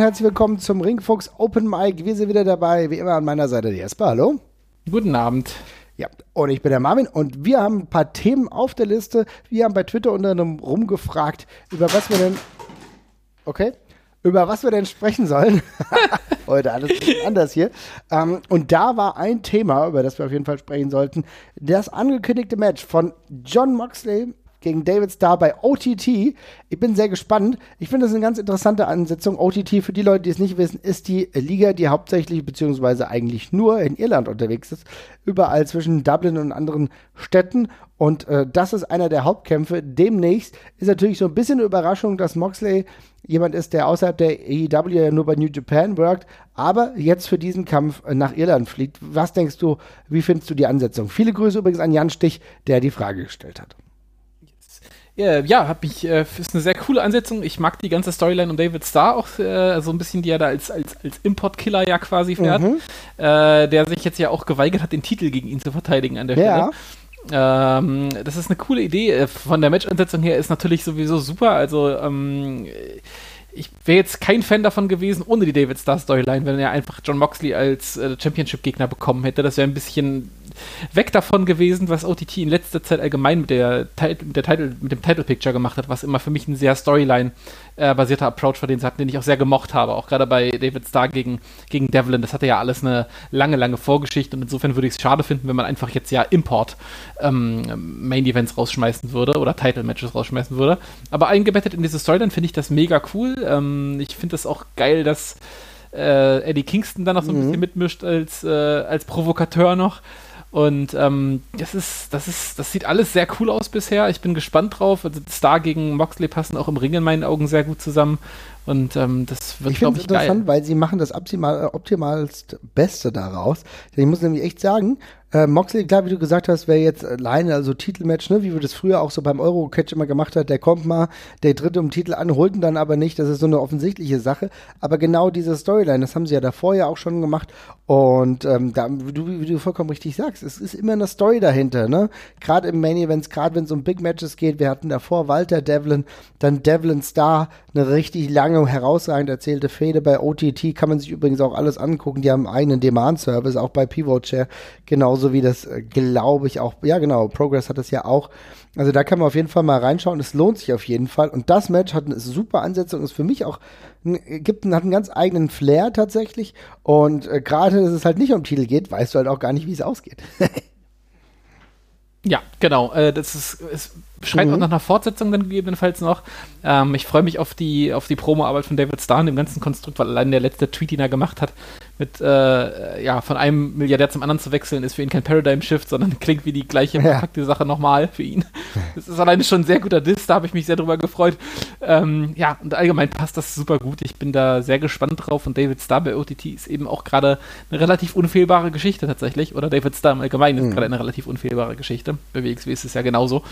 herzlich willkommen zum Ringfuchs Open Mic. Wir sind wieder dabei, wie immer an meiner Seite die Jesper. Hallo. Guten Abend. Ja, und ich bin der Marvin und wir haben ein paar Themen auf der Liste. Wir haben bei Twitter unter anderem rumgefragt, über was wir denn. Okay. Über was wir denn sprechen sollen. Heute alles anders hier. Ähm, und da war ein Thema, über das wir auf jeden Fall sprechen sollten. Das angekündigte Match von John Moxley gegen David Starr bei OTT. Ich bin sehr gespannt. Ich finde das eine ganz interessante Ansetzung. OTT, für die Leute, die es nicht wissen, ist die Liga, die hauptsächlich beziehungsweise eigentlich nur in Irland unterwegs ist. Überall zwischen Dublin und anderen Städten. Und äh, das ist einer der Hauptkämpfe. Demnächst ist natürlich so ein bisschen eine Überraschung, dass Moxley jemand ist, der außerhalb der AEW ja nur bei New Japan workt, aber jetzt für diesen Kampf nach Irland fliegt. Was denkst du, wie findest du die Ansetzung? Viele Grüße übrigens an Jan Stich, der die Frage gestellt hat. Äh, ja, hab ich, äh, ist eine sehr coole Ansetzung. Ich mag die ganze Storyline um David Starr auch äh, so ein bisschen, die er da als, als, als Import-Killer ja quasi fährt, mhm. Äh, der sich jetzt ja auch geweigert hat, den Titel gegen ihn zu verteidigen an der ja. Stelle. Ähm, das ist eine coole Idee. Äh, von der Match-Ansetzung her ist natürlich sowieso super. Also, ähm, ich wäre jetzt kein Fan davon gewesen, ohne die David Starr Storyline, wenn er einfach John Moxley als äh, Championship-Gegner bekommen hätte. Das wäre ein bisschen weg davon gewesen, was OTT in letzter Zeit allgemein mit, der, mit, der Title, mit dem Title Picture gemacht hat, was immer für mich ein sehr Storyline-basierter äh, Approach war, den sie hatten, den ich auch sehr gemocht habe. Auch gerade bei David Starr gegen, gegen Devlin. Das hatte ja alles eine lange, lange Vorgeschichte und insofern würde ich es schade finden, wenn man einfach jetzt ja Import ähm, rausschmeißen würde oder Title Matches rausschmeißen würde. Aber eingebettet in diese Storyline finde ich das mega cool. Ähm, ich finde das auch geil, dass äh, Eddie Kingston dann noch so ein mhm. bisschen mitmischt als, äh, als Provokateur noch. Und ähm, das ist, das ist, das sieht alles sehr cool aus bisher. Ich bin gespannt drauf. Also Star gegen Moxley passen auch im Ring in meinen Augen sehr gut zusammen. Und ähm, das wird, glaube ich, geil. interessant, weil sie machen das optimal, optimalst Beste daraus. Ich muss nämlich echt sagen, äh, Moxley, klar, wie du gesagt hast, wäre jetzt alleine, also Titelmatch, ne, wie wir das früher auch so beim Euro-Catch immer gemacht hat, der kommt mal, der tritt um Titel an, holt ihn dann aber nicht, das ist so eine offensichtliche Sache. Aber genau diese Storyline, das haben sie ja davor ja auch schon gemacht. Und ähm, da, wie du, wie du vollkommen richtig sagst, es ist immer eine Story dahinter, ne? Gerade im Main Events, gerade wenn es um Big Matches geht, wir hatten davor Walter Devlin, dann Devlin Star, eine richtig lange, herausragend erzählte Fehde bei OTT, kann man sich übrigens auch alles angucken, die haben einen eigenen Demand-Service, auch bei Pivot Chair, genauso genauso wie das, äh, glaube ich, auch, ja genau, Progress hat das ja auch. Also da kann man auf jeden Fall mal reinschauen. Es lohnt sich auf jeden Fall. Und das Match hat eine super Ansetzung, ist für mich auch, gibt, hat einen ganz eigenen Flair tatsächlich. Und äh, gerade, dass es halt nicht um Titel geht, weißt du halt auch gar nicht, wie es ausgeht. ja, genau. Äh, das ist, es schreit mhm. auch nach einer Fortsetzung dann gegebenenfalls noch. Ähm, ich freue mich auf die, auf die Promo-Arbeit von David Starr in dem ganzen Konstrukt, weil allein der letzte Tweet, den er gemacht hat, mit äh, ja, von einem Milliardär zum anderen zu wechseln, ist für ihn kein Paradigm Shift, sondern klingt wie die gleiche verpackte ja. Sache nochmal für ihn. Das ist alleine schon ein sehr guter Diss, da habe ich mich sehr drüber gefreut. Ähm, ja, und allgemein passt das super gut. Ich bin da sehr gespannt drauf und David Starr bei OTT ist eben auch gerade eine relativ unfehlbare Geschichte tatsächlich. Oder David Starr im Allgemeinen ist mhm. gerade eine relativ unfehlbare Geschichte. Bei WXW ist es ja genauso.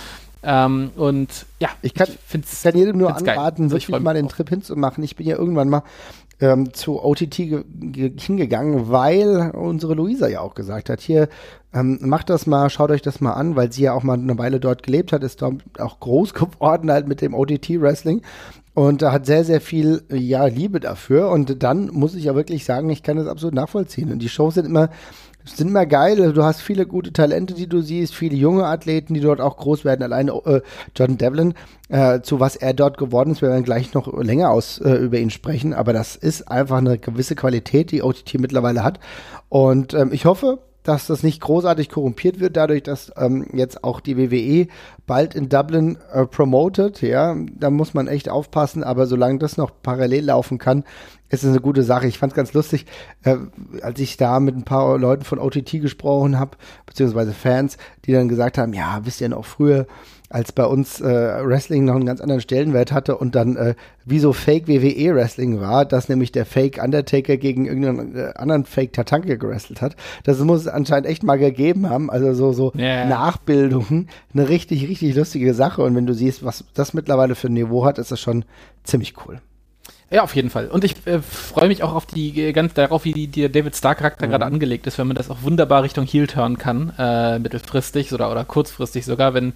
Ähm, und ja, ich kann, ich kann jedem nur anraten, also wirklich mal den Trip hinzumachen. Ich bin ja irgendwann mal ähm, zu OTT hingegangen, weil unsere Luisa ja auch gesagt hat, hier, ähm, macht das mal, schaut euch das mal an, weil sie ja auch mal eine Weile dort gelebt hat, ist dort auch groß geworden halt mit dem OTT-Wrestling und hat sehr, sehr viel, ja, Liebe dafür. Und dann muss ich ja wirklich sagen, ich kann das absolut nachvollziehen. Und die Shows sind immer sind immer geil. Du hast viele gute Talente, die du siehst, viele junge Athleten, die dort auch groß werden. Alleine äh, John Devlin, äh, zu was er dort geworden ist, wir werden gleich noch länger aus äh, über ihn sprechen. Aber das ist einfach eine gewisse Qualität, die OTT mittlerweile hat. Und ähm, ich hoffe, dass das nicht großartig korrumpiert wird, dadurch, dass ähm, jetzt auch die WWE bald in Dublin äh, promotet. Ja, da muss man echt aufpassen, aber solange das noch parallel laufen kann, ist es eine gute Sache. Ich fand es ganz lustig, äh, als ich da mit ein paar Leuten von OTT gesprochen habe, beziehungsweise Fans, die dann gesagt haben, ja, wisst ihr noch früher, als bei uns äh, Wrestling noch einen ganz anderen Stellenwert hatte und dann äh, wie so Fake WWE Wrestling war, dass nämlich der Fake Undertaker gegen irgendeinen äh, anderen Fake Tatanka gewrestelt hat. Das muss es anscheinend echt mal gegeben haben, also so so yeah. Nachbildungen, eine richtig richtig lustige Sache und wenn du siehst, was das mittlerweile für ein Niveau hat, ist das schon ziemlich cool. Ja, auf jeden Fall. Und ich äh, freue mich auch auf die äh, ganz darauf, wie die, die David Star Charakter mhm. gerade angelegt ist, wenn man das auch wunderbar Richtung Heel turnen kann, äh, mittelfristig oder, oder kurzfristig sogar, wenn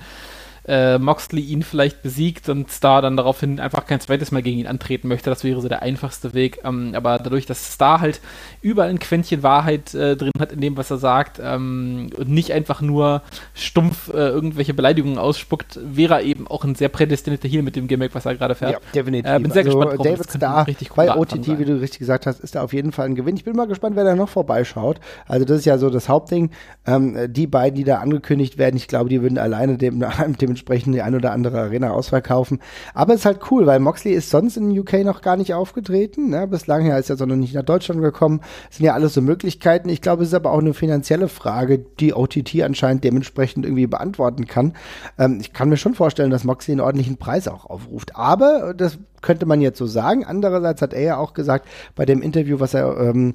äh, Moxley ihn vielleicht besiegt und Star dann daraufhin einfach kein zweites Mal gegen ihn antreten möchte. Das wäre so der einfachste Weg. Ähm, aber dadurch, dass Star halt überall ein Quäntchen Wahrheit äh, drin hat in dem, was er sagt ähm, und nicht einfach nur stumpf äh, irgendwelche Beleidigungen ausspuckt, wäre er eben auch ein sehr prädestinierter Heal mit dem Gimmick, was er gerade fährt. Ja, definitiv. Äh, bin sehr also gespannt, David Star bei OTT, wie du richtig gesagt hast, ist da auf jeden Fall ein Gewinn. Ich bin mal gespannt, wer da noch vorbeischaut. Also das ist ja so das Hauptding. Ähm, die beiden, die da angekündigt werden, ich glaube, die würden alleine dem, dem dementsprechend die ein oder andere Arena ausverkaufen. Aber es ist halt cool, weil Moxley ist sonst in UK noch gar nicht aufgetreten. Ne? Bislang ist er sondern nicht nach Deutschland gekommen. Sind ja alles so Möglichkeiten. Ich glaube, es ist aber auch eine finanzielle Frage, die OTT anscheinend dementsprechend irgendwie beantworten kann. Ähm, ich kann mir schon vorstellen, dass Moxley einen ordentlichen Preis auch aufruft. Aber das könnte man jetzt so sagen. Andererseits hat er ja auch gesagt, bei dem Interview, was er ähm,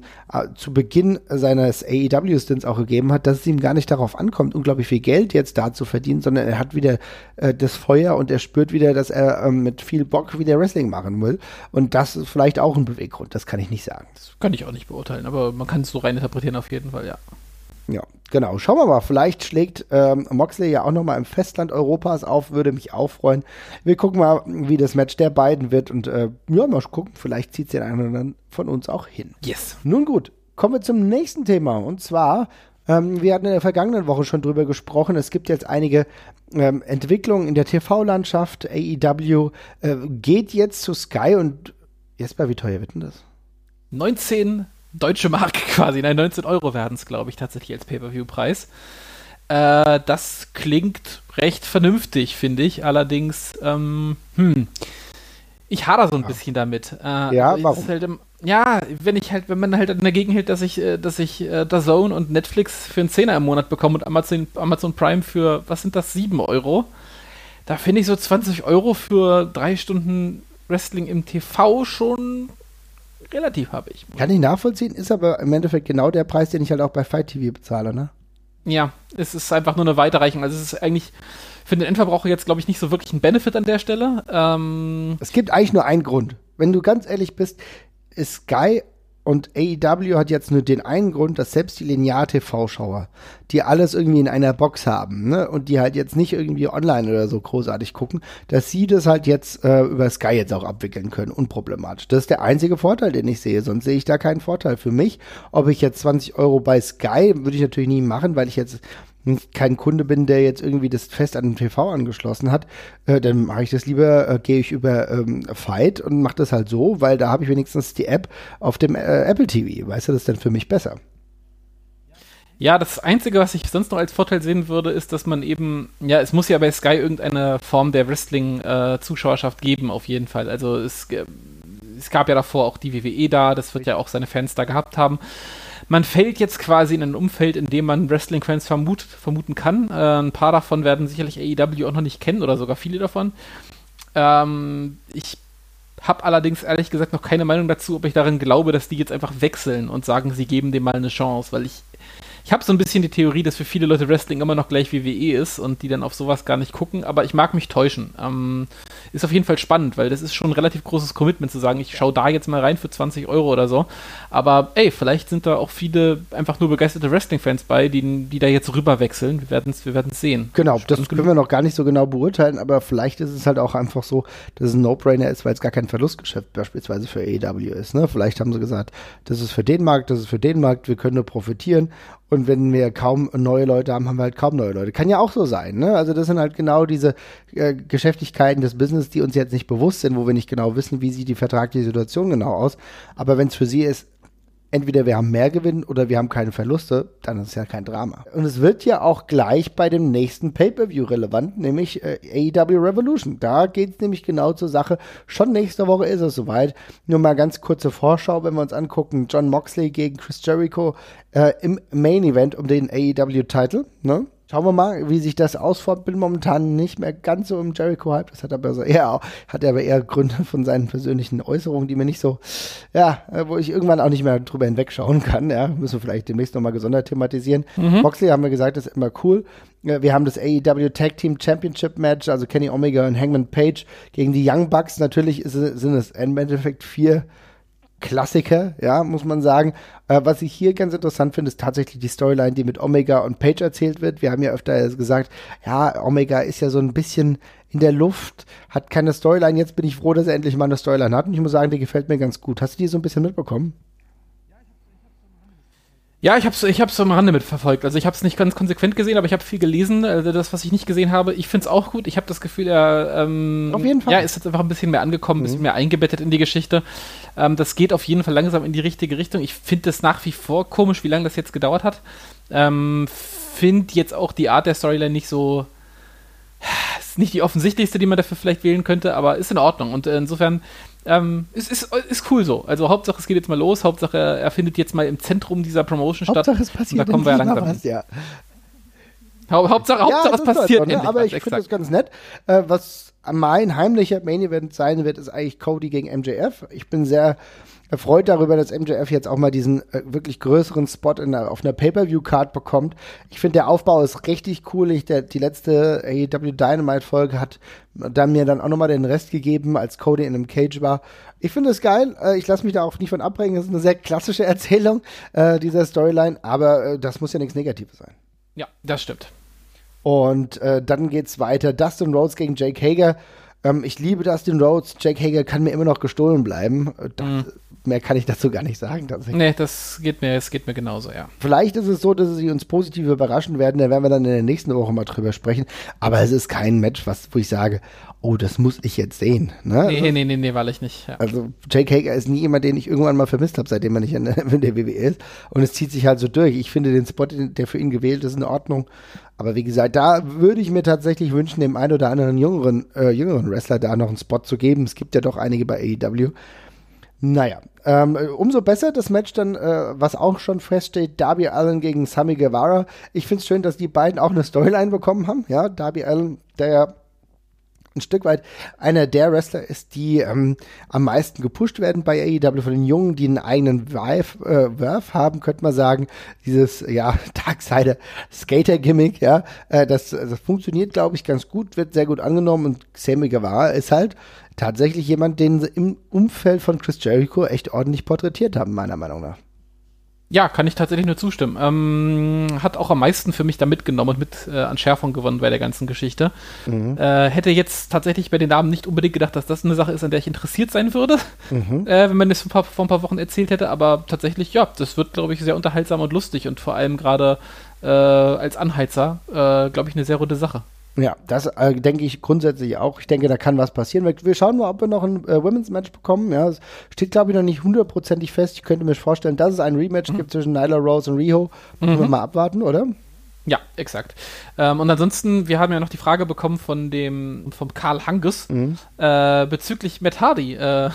zu Beginn seines AEW-Stints auch gegeben hat, dass es ihm gar nicht darauf ankommt, unglaublich viel Geld jetzt da zu verdienen, sondern er hat wieder äh, das Feuer und er spürt wieder, dass er ähm, mit viel Bock wieder Wrestling machen will. Und das ist vielleicht auch ein Beweggrund, das kann ich nicht sagen. Das kann ich auch nicht beurteilen, aber man kann es so rein interpretieren auf jeden Fall, ja. Ja, genau. Schauen wir mal. Vielleicht schlägt ähm, Moxley ja auch nochmal im Festland Europas auf. Würde mich auch freuen. Wir gucken mal, wie das Match der beiden wird. Und äh, ja, mal gucken. Vielleicht zieht es den einen oder anderen von uns auch hin. Yes. Nun gut. Kommen wir zum nächsten Thema. Und zwar, ähm, wir hatten in der vergangenen Woche schon drüber gesprochen. Es gibt jetzt einige ähm, Entwicklungen in der TV-Landschaft. AEW äh, geht jetzt zu Sky und Jesper, wie teuer wird denn das? 19 deutsche Mark quasi. Nein, 19 Euro werden es, glaube ich, tatsächlich als Pay-Per-View-Preis. Äh, das klingt recht vernünftig, finde ich. Allerdings, ähm, hm, ich hader so ein ja. bisschen damit. Äh, ja, warum? Halt im, ja, wenn ich halt, wenn man halt dagegen hält, dass ich, äh, dass ich äh, Zone und Netflix für einen Zehner im Monat bekomme und Amazon, Amazon Prime für, was sind das, 7 Euro, da finde ich so 20 Euro für drei Stunden Wrestling im TV schon relativ habe ich. Kann ich nachvollziehen, ist aber im Endeffekt genau der Preis, den ich halt auch bei Fight TV bezahle, ne? Ja, es ist einfach nur eine Weiterreichung. Also es ist eigentlich für den Endverbraucher jetzt, glaube ich, nicht so wirklich ein Benefit an der Stelle. Ähm es gibt eigentlich nur einen Grund. Wenn du ganz ehrlich bist, ist Sky und AEW hat jetzt nur den einen Grund, dass selbst die Linear-TV-Schauer, die alles irgendwie in einer Box haben, ne, und die halt jetzt nicht irgendwie online oder so großartig gucken, dass sie das halt jetzt äh, über Sky jetzt auch abwickeln können, unproblematisch. Das ist der einzige Vorteil, den ich sehe, sonst sehe ich da keinen Vorteil für mich. Ob ich jetzt 20 Euro bei Sky, würde ich natürlich nie machen, weil ich jetzt kein Kunde bin, der jetzt irgendwie das fest an den TV angeschlossen hat, äh, dann mache ich das lieber, äh, gehe ich über ähm, Fight und mache das halt so, weil da habe ich wenigstens die App auf dem äh, Apple TV. Weißt du, das ist dann für mich besser. Ja, das Einzige, was ich sonst noch als Vorteil sehen würde, ist, dass man eben, ja, es muss ja bei Sky irgendeine Form der Wrestling-Zuschauerschaft äh, geben, auf jeden Fall. Also es, es gab ja davor auch die WWE da, das wird ja auch seine Fans da gehabt haben man fällt jetzt quasi in ein Umfeld, in dem man Wrestling-Fans vermut, vermuten kann. Äh, ein paar davon werden sicherlich AEW auch noch nicht kennen oder sogar viele davon. Ähm, ich habe allerdings ehrlich gesagt noch keine Meinung dazu, ob ich daran glaube, dass die jetzt einfach wechseln und sagen, sie geben dem mal eine Chance, weil ich ich habe so ein bisschen die Theorie, dass für viele Leute Wrestling immer noch gleich WWE ist und die dann auf sowas gar nicht gucken, aber ich mag mich täuschen. Ähm, ist auf jeden Fall spannend, weil das ist schon ein relativ großes Commitment zu sagen, ich schaue da jetzt mal rein für 20 Euro oder so. Aber ey, vielleicht sind da auch viele einfach nur begeisterte Wrestling-Fans bei, die, die da jetzt rüber wechseln. Wir werden es wir sehen. Genau, das können wir noch gar nicht so genau beurteilen, aber vielleicht ist es halt auch einfach so, dass es ein No-Brainer ist, weil es gar kein Verlustgeschäft beispielsweise für AEW ist. Ne? Vielleicht haben sie gesagt, das ist für den Markt, das ist für den Markt, wir können nur profitieren und wenn wir kaum neue Leute haben, haben wir halt kaum neue Leute. Kann ja auch so sein. Ne? Also das sind halt genau diese äh, Geschäftigkeiten des Business, die uns jetzt nicht bewusst sind, wo wir nicht genau wissen, wie sieht die vertragliche Situation genau aus. Aber wenn es für sie ist, entweder wir haben mehr Gewinn oder wir haben keine Verluste, dann ist es ja kein Drama. Und es wird ja auch gleich bei dem nächsten Pay-Per-View relevant, nämlich äh, AEW Revolution. Da geht es nämlich genau zur Sache. Schon nächste Woche ist es soweit. Nur mal ganz kurze Vorschau, wenn wir uns angucken. John Moxley gegen Chris Jericho äh, im Main Event um den AEW-Title. Ne? Schauen wir mal, wie sich das ausformt. Bin momentan nicht mehr ganz so im Jericho-Hype. Das hat aber so eher, hat aber eher Gründe von seinen persönlichen Äußerungen, die mir nicht so, ja, wo ich irgendwann auch nicht mehr drüber hinwegschauen kann. Ja, müssen wir vielleicht demnächst nochmal gesondert thematisieren. Mhm. Moxley haben wir gesagt, das ist immer cool. Wir haben das AEW Tag Team Championship Match, also Kenny Omega und Hangman Page gegen die Young Bucks. Natürlich ist, sind es im Endeffekt vier Klassiker, ja, muss man sagen. Äh, was ich hier ganz interessant finde, ist tatsächlich die Storyline, die mit Omega und Page erzählt wird. Wir haben ja öfter gesagt, ja, Omega ist ja so ein bisschen in der Luft, hat keine Storyline. Jetzt bin ich froh, dass er endlich mal eine Storyline hat. Und ich muss sagen, die gefällt mir ganz gut. Hast du die so ein bisschen mitbekommen? Ja, ich habe es ich hab's am Rande mitverfolgt. Also ich habe es nicht ganz konsequent gesehen, aber ich habe viel gelesen. Also das, was ich nicht gesehen habe, ich finde es auch gut. Ich habe das Gefühl, er ähm, auf jeden Fall. Ja, ist jetzt einfach ein bisschen mehr angekommen, ein bisschen mhm. mehr eingebettet in die Geschichte. Ähm, das geht auf jeden Fall langsam in die richtige Richtung. Ich finde es nach wie vor komisch, wie lange das jetzt gedauert hat. Ähm, finde jetzt auch die Art der Storyline nicht so ist nicht die offensichtlichste, die man dafür vielleicht wählen könnte, aber ist in Ordnung. Und insofern ähm, ist, ist, ist cool so. Also Hauptsache, es geht jetzt mal los. Hauptsache, er findet jetzt mal im Zentrum dieser Promotion Hauptsache, statt. Hauptsache, es passiert. Und da kommen wir ja langsam. Was, ja. Hauptsache, Hauptsache, es passiert. So, ne? Aber ich finde das ganz nett. Äh, was mein heimlicher Main Event sein wird, ist eigentlich Cody gegen MJF. Ich bin sehr erfreut darüber, dass MJF jetzt auch mal diesen äh, wirklich größeren Spot in der, auf einer Pay-Per-View-Card bekommt. Ich finde, der Aufbau ist richtig cool. Ich, der, die letzte AEW Dynamite-Folge hat dann mir dann auch nochmal den Rest gegeben, als Cody in einem Cage war. Ich finde es geil. Äh, ich lasse mich da auch nicht von abbringen. Das ist eine sehr klassische Erzählung äh, dieser Storyline, aber äh, das muss ja nichts Negatives sein. Ja, das stimmt. Und äh, dann geht's weiter. Dustin Rhodes gegen Jake Hager. Ähm, ich liebe Dustin Rhodes. Jake Hager kann mir immer noch gestohlen bleiben. Äh, das, mhm mehr kann ich dazu gar nicht sagen. Tatsächlich. Nee, das geht mir, es geht mir genauso, ja. Vielleicht ist es so, dass sie uns positiv überraschen werden, da werden wir dann in der nächsten Woche mal drüber sprechen. Aber es ist kein Match, was, wo ich sage, oh, das muss ich jetzt sehen. Ne? Nee, also, nee, nee, nee, weil ich nicht. Ja. Also Jake Hager ist nie jemand, den ich irgendwann mal vermisst habe, seitdem er nicht in der, in der WWE ist. Und es zieht sich halt so durch. Ich finde den Spot, der für ihn gewählt ist, in Ordnung. Aber wie gesagt, da würde ich mir tatsächlich wünschen, dem einen oder anderen jüngeren, äh, jüngeren Wrestler da noch einen Spot zu geben. Es gibt ja doch einige bei AEW. Naja, ähm, umso besser das Match dann, äh, was auch schon feststeht, Darby Allen gegen Sammy Guevara. Ich finde es schön, dass die beiden auch eine Storyline bekommen haben. Ja, Darby Allen, der ja ein Stück weit einer der Wrestler ist, die ähm, am meisten gepusht werden bei AEW von den Jungen, die einen eigenen Wurf, äh, Wurf haben, könnte man sagen. Dieses, ja, Darksider Skater-Gimmick, ja, äh, das, das funktioniert, glaube ich, ganz gut, wird sehr gut angenommen und Sammy Guevara ist halt tatsächlich jemand, den sie im Umfeld von Chris Jericho echt ordentlich porträtiert haben, meiner Meinung nach. Ja, kann ich tatsächlich nur zustimmen. Ähm, hat auch am meisten für mich da mitgenommen und mit äh, an Schärfung gewonnen bei der ganzen Geschichte. Mhm. Äh, hätte jetzt tatsächlich bei den Namen nicht unbedingt gedacht, dass das eine Sache ist, an der ich interessiert sein würde, mhm. äh, wenn man das vor, vor, ein paar Wochen erzählt hätte. Aber tatsächlich, ja, das wird, glaube ich, sehr unterhaltsam und lustig und vor allem gerade äh, als Anheizer, äh, glaube ich, eine sehr runde Sache. Ja, das äh, denke ich grundsätzlich auch. Ich denke, da kann was passieren. Wir schauen mal, ob wir noch ein äh, Women's Match bekommen. Ja, es steht, glaube ich, noch nicht hundertprozentig fest. Ich könnte mir vorstellen, dass es ein Rematch mhm. gibt zwischen Nyla Rose und Riho. Müssen mhm. wir mal abwarten, oder? Ja, exakt. Ähm, und ansonsten, wir haben ja noch die Frage bekommen von dem, vom Karl Hanges mhm. äh, bezüglich Matt Hardy. Äh,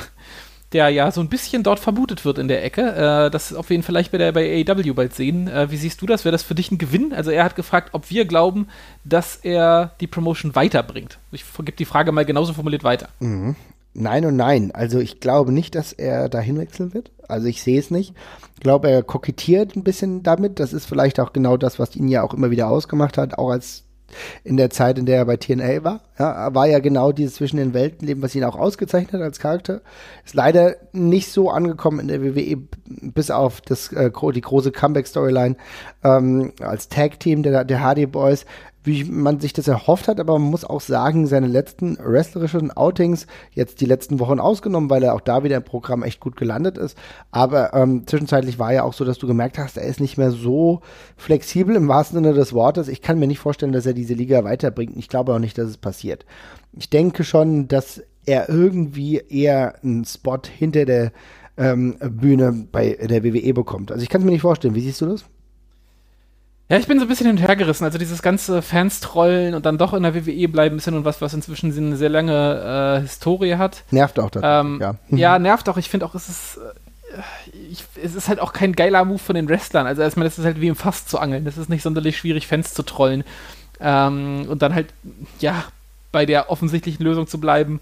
der ja so ein bisschen dort vermutet wird in der Ecke. Äh, das auf jeden Fall vielleicht bei der bei AEW bald sehen. Äh, wie siehst du das? Wäre das für dich ein Gewinn? Also er hat gefragt, ob wir glauben, dass er die Promotion weiterbringt. Ich gebe die Frage mal genauso formuliert weiter. Mhm. Nein und nein. Also ich glaube nicht, dass er dahin wechseln wird. Also ich sehe es nicht. Ich glaube, er kokettiert ein bisschen damit. Das ist vielleicht auch genau das, was ihn ja auch immer wieder ausgemacht hat, auch als in der Zeit, in der er bei TNA war. Ja, war ja genau dieses zwischen den Welten leben, was ihn auch ausgezeichnet hat als Charakter. Ist leider nicht so angekommen in der WWE, bis auf das, äh, die große Comeback-Storyline ähm, als Tag-Team der, der Hardy Boys wie man sich das erhofft hat, aber man muss auch sagen, seine letzten wrestlerischen Outings, jetzt die letzten Wochen ausgenommen, weil er auch da wieder im Programm echt gut gelandet ist, aber ähm, zwischenzeitlich war ja auch so, dass du gemerkt hast, er ist nicht mehr so flexibel im wahrsten Sinne des Wortes. Ich kann mir nicht vorstellen, dass er diese Liga weiterbringt. Ich glaube auch nicht, dass es passiert. Ich denke schon, dass er irgendwie eher einen Spot hinter der ähm, Bühne bei der WWE bekommt. Also ich kann es mir nicht vorstellen. Wie siehst du das? Ja, ich bin so ein bisschen hinterhergerissen. Also dieses ganze Fans trollen und dann doch in der WWE bleiben bisschen und was, was inzwischen eine sehr lange äh, Historie hat. Nervt auch das. Ähm, ja. ja, nervt auch. Ich finde auch, es ist, ich, es ist halt auch kein geiler Move von den Wrestlern. Also erstmal, das ist halt wie im Fass zu angeln. Das ist nicht sonderlich schwierig, Fans zu trollen. Ähm, und dann halt, ja, bei der offensichtlichen Lösung zu bleiben.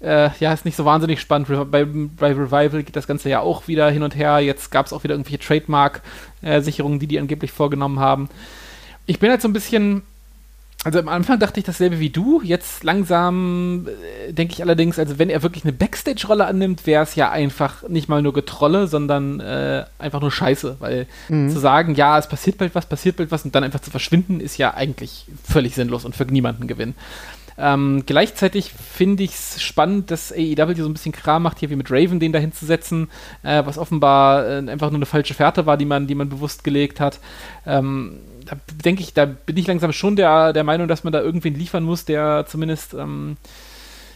Äh, ja, ist nicht so wahnsinnig spannend. Bei, bei, Revival geht das Ganze ja auch wieder hin und her. Jetzt gab es auch wieder irgendwelche Trademark-Sicherungen, die die angeblich vorgenommen haben. Ich bin halt so ein bisschen also am Anfang dachte ich dasselbe wie du. Jetzt langsam äh, denke ich allerdings, also wenn er wirklich eine Backstage-Rolle annimmt, wäre es ja einfach nicht mal nur Getrolle, sondern äh, einfach nur Scheiße. Weil mhm. zu sagen, ja, es passiert bald was, passiert bald was und dann einfach zu verschwinden, ist ja eigentlich völlig sinnlos und für niemanden Gewinn. Ähm, gleichzeitig finde ich es spannend, dass AEW so ein bisschen Kram macht, hier wie mit Raven den da hinzusetzen, äh, was offenbar äh, einfach nur eine falsche Fährte war, die man, die man bewusst gelegt hat. Ähm, da denke ich, da bin ich langsam schon der, der Meinung, dass man da irgendwen liefern muss, der zumindest ähm,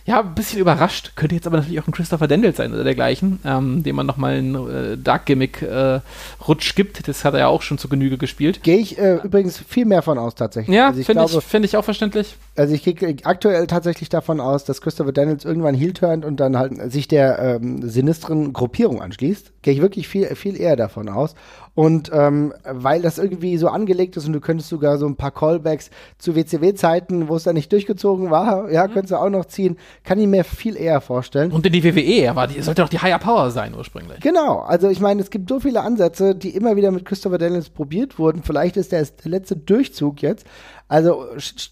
ja, ein bisschen überrascht. Könnte jetzt aber natürlich auch ein Christopher Dendel sein oder dergleichen, ähm, dem man nochmal einen äh, Dark-Gimmick-Rutsch äh, gibt. Das hat er ja auch schon zu Genüge gespielt. Gehe ich äh, übrigens viel mehr von aus, tatsächlich. Ja, also finde ich, find ich auch verständlich. Also ich gehe aktuell tatsächlich davon aus, dass Christopher Daniels irgendwann heel turnt und dann halt sich der ähm, sinistren Gruppierung anschließt. Gehe ich wirklich viel, viel eher davon aus. Und ähm, weil das irgendwie so angelegt ist und du könntest sogar so ein paar Callbacks zu WCW-Zeiten, wo es da nicht durchgezogen war, ja, mhm. könntest du auch noch ziehen, kann ich mir viel eher vorstellen. Und in die WWE, er war die, sollte doch die Higher Power sein ursprünglich. Genau, also ich meine, es gibt so viele Ansätze, die immer wieder mit Christopher Daniels probiert wurden. Vielleicht ist der, der letzte Durchzug jetzt. Also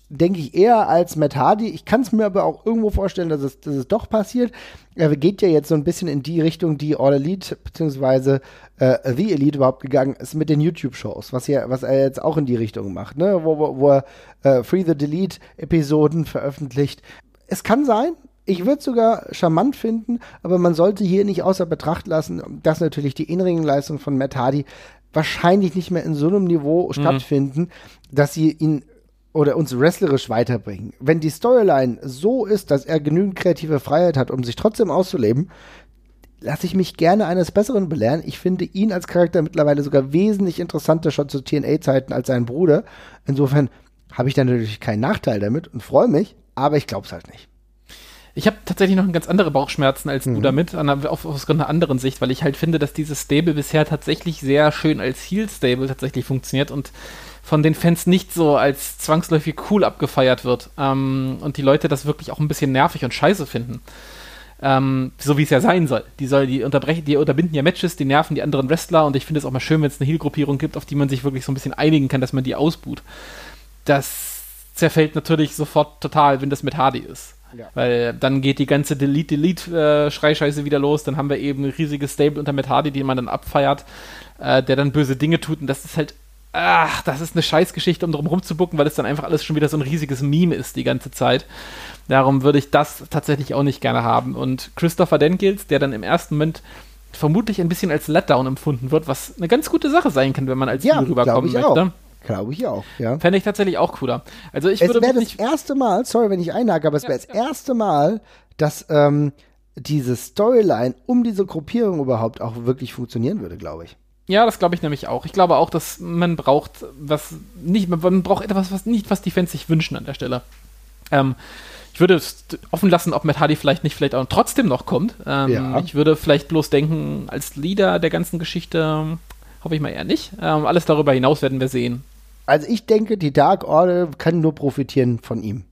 denke ich eher als Matt Hardy. Ich kann es mir aber auch irgendwo vorstellen, dass es, dass es doch passiert. Er geht ja jetzt so ein bisschen in die Richtung, die All Elite beziehungsweise äh, The Elite überhaupt gegangen ist mit den YouTube-Shows, was, was er jetzt auch in die Richtung macht, ne? wo, wo, wo er äh, Free the Delete-Episoden veröffentlicht. Es kann sein, ich würde es sogar charmant finden, aber man sollte hier nicht außer Betracht lassen, dass natürlich die Innenringleistung von Matt Hardy wahrscheinlich nicht mehr in so einem Niveau mhm. stattfinden, dass sie ihn oder uns wrestlerisch weiterbringen. Wenn die Storyline so ist, dass er genügend kreative Freiheit hat, um sich trotzdem auszuleben, lasse ich mich gerne eines Besseren belehren. Ich finde ihn als Charakter mittlerweile sogar wesentlich interessanter schon zu TNA-Zeiten als sein Bruder. Insofern habe ich da natürlich keinen Nachteil damit und freue mich, aber ich glaube es halt nicht. Ich habe tatsächlich noch ganz andere Bauchschmerzen als mhm. du damit, an, auf, aus einer anderen Sicht, weil ich halt finde, dass dieses Stable bisher tatsächlich sehr schön als Heal-Stable tatsächlich funktioniert und von den Fans nicht so als zwangsläufig cool abgefeiert wird ähm, und die Leute das wirklich auch ein bisschen nervig und scheiße finden. Ähm, so wie es ja sein soll. Die soll die unterbrechen, die unterbinden ja Matches, die nerven die anderen Wrestler und ich finde es auch mal schön, wenn es eine Heal-Gruppierung gibt, auf die man sich wirklich so ein bisschen einigen kann, dass man die ausbuht. Das zerfällt natürlich sofort total, wenn das mit Hardy ist. Ja. Weil dann geht die ganze Delete-Delete-Schreischeiße äh, wieder los. Dann haben wir eben ein riesiges Stable unter Matt Hardy, den man dann abfeiert, äh, der dann böse Dinge tut. Und das ist halt ach, das ist eine Scheißgeschichte, um drum rumzubucken, weil es dann einfach alles schon wieder so ein riesiges Meme ist die ganze Zeit. Darum würde ich das tatsächlich auch nicht gerne haben. Und Christopher Dengels, der dann im ersten Moment vermutlich ein bisschen als Letdown empfunden wird, was eine ganz gute Sache sein kann, wenn man als ja, rüberkommen möchte. Glaube ich auch, ja. Fände ich tatsächlich auch cooler. Also ich es würde wäre das erste Mal, sorry, wenn ich einhake, aber es ja, wäre das ja. erste Mal, dass ähm, diese Storyline um diese Gruppierung überhaupt auch wirklich funktionieren würde, glaube ich. Ja, das glaube ich nämlich auch. Ich glaube auch, dass man braucht was nicht, man braucht etwas, was nicht, was die Fans sich wünschen an der Stelle. Ähm, ich würde es offen lassen, ob Matt Hardy vielleicht nicht vielleicht auch trotzdem noch kommt. Ähm, ja. Ich würde vielleicht bloß denken, als Leader der ganzen Geschichte hoffe ich mal eher nicht. Ähm, alles darüber hinaus werden wir sehen. Also ich denke, die Dark Order kann nur profitieren von ihm.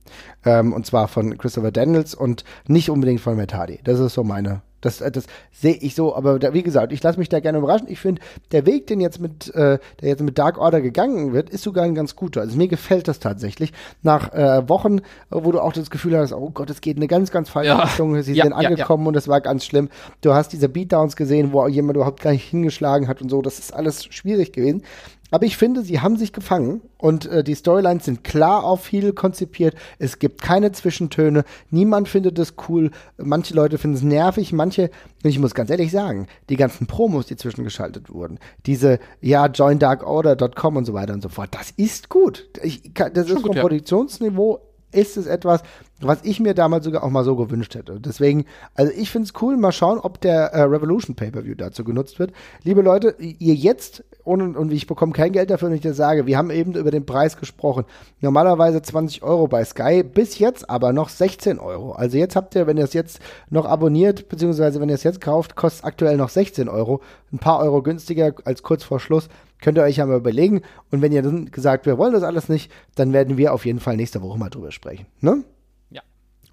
Ähm, und zwar von Christopher Daniels und nicht unbedingt von Matt Hardy. Das ist so meine das, äh, das sehe ich so, aber da, wie gesagt, ich lasse mich da gerne überraschen. Ich finde, der Weg, den jetzt mit, äh, der jetzt mit Dark Order gegangen wird, ist sogar ein ganz guter. Also mir gefällt das tatsächlich. Nach äh, Wochen, wo du auch das Gefühl hast, oh Gott, es geht in eine ganz, ganz falsche ja. Richtung. Sie ja, sind angekommen ja, und es war ganz schlimm. Du hast diese Beatdowns gesehen, wo jemand überhaupt gar nicht hingeschlagen hat und so. Das ist alles schwierig gewesen. Aber ich finde, sie haben sich gefangen und äh, die Storylines sind klar auf viel konzipiert. Es gibt keine Zwischentöne. Niemand findet es cool. Manche Leute finden es nervig. Manche, ich muss ganz ehrlich sagen, die ganzen Promos, die zwischengeschaltet wurden, diese, ja, joindarkorder.com und so weiter und so fort, das ist gut. Ich, das Schon ist vom ja. Produktionsniveau ist es etwas, was ich mir damals sogar auch mal so gewünscht hätte. Deswegen, also ich finde es cool. Mal schauen, ob der äh, Revolution Pay-Per-View dazu genutzt wird. Liebe Leute, ihr jetzt ohne, und ich bekomme kein Geld dafür, wenn ich dir sage, wir haben eben über den Preis gesprochen. Normalerweise 20 Euro bei Sky, bis jetzt aber noch 16 Euro. Also jetzt habt ihr, wenn ihr es jetzt noch abonniert, beziehungsweise wenn ihr es jetzt kauft, kostet aktuell noch 16 Euro. Ein paar Euro günstiger als kurz vor Schluss. Könnt ihr euch ja mal überlegen. Und wenn ihr dann gesagt, wir wollen das alles nicht, dann werden wir auf jeden Fall nächste Woche mal drüber sprechen. Ne? Ja.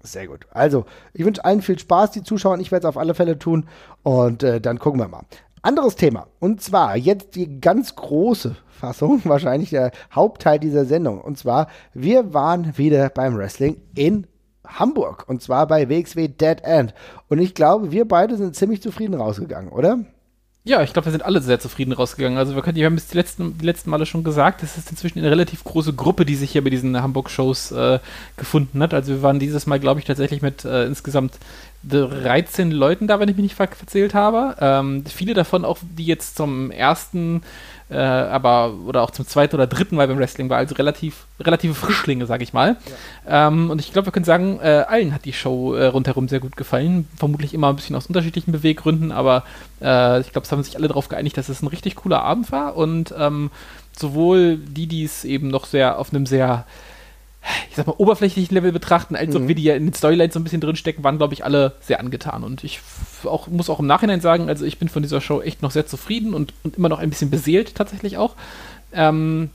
Sehr gut. Also, ich wünsche allen viel Spaß, die Zuschauer. Ich werde es auf alle Fälle tun. Und äh, dann gucken wir mal. Anderes Thema. Und zwar jetzt die ganz große Fassung, wahrscheinlich der Hauptteil dieser Sendung. Und zwar, wir waren wieder beim Wrestling in Hamburg. Und zwar bei WXW Dead End. Und ich glaube, wir beide sind ziemlich zufrieden rausgegangen, oder? Ja, ich glaube, wir sind alle sehr zufrieden rausgegangen. Also wir, können, wir haben es die letzten, die letzten Male schon gesagt, es ist inzwischen eine relativ große Gruppe, die sich hier bei diesen Hamburg-Shows äh, gefunden hat. Also wir waren dieses Mal, glaube ich, tatsächlich mit äh, insgesamt 13 Leuten da, wenn ich mich nicht ver verzählt habe. Ähm, viele davon auch, die jetzt zum ersten äh, aber oder auch zum zweiten oder dritten Mal beim Wrestling war, also relativ relative Frischlinge, sag ich mal. Ja. Ähm, und ich glaube, wir können sagen, äh, allen hat die Show äh, rundherum sehr gut gefallen. Vermutlich immer ein bisschen aus unterschiedlichen Beweggründen, aber äh, ich glaube, es haben sich alle darauf geeinigt, dass es ein richtig cooler Abend war und ähm, sowohl die, die es eben noch sehr auf einem sehr ich sag mal, oberflächlichen Level betrachten, als auch mhm. wir, die ja in den Storylines so ein bisschen drinstecken, waren, glaube ich, alle sehr angetan. Und ich auch, muss auch im Nachhinein sagen, also ich bin von dieser Show echt noch sehr zufrieden und, und immer noch ein bisschen beseelt tatsächlich auch. Ähm,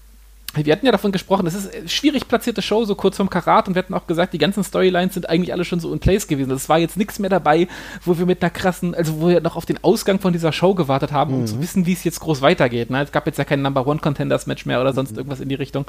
wir hatten ja davon gesprochen, es ist eine schwierig platzierte Show, so kurz vorm Karat, und wir hatten auch gesagt, die ganzen Storylines sind eigentlich alle schon so in place gewesen. Es war jetzt nichts mehr dabei, wo wir mit einer krassen, also wo wir noch auf den Ausgang von dieser Show gewartet haben, um mhm. zu wissen, wie es jetzt groß weitergeht. Ne? Es gab jetzt ja kein Number One Contenders Match mehr oder sonst mhm. irgendwas in die Richtung.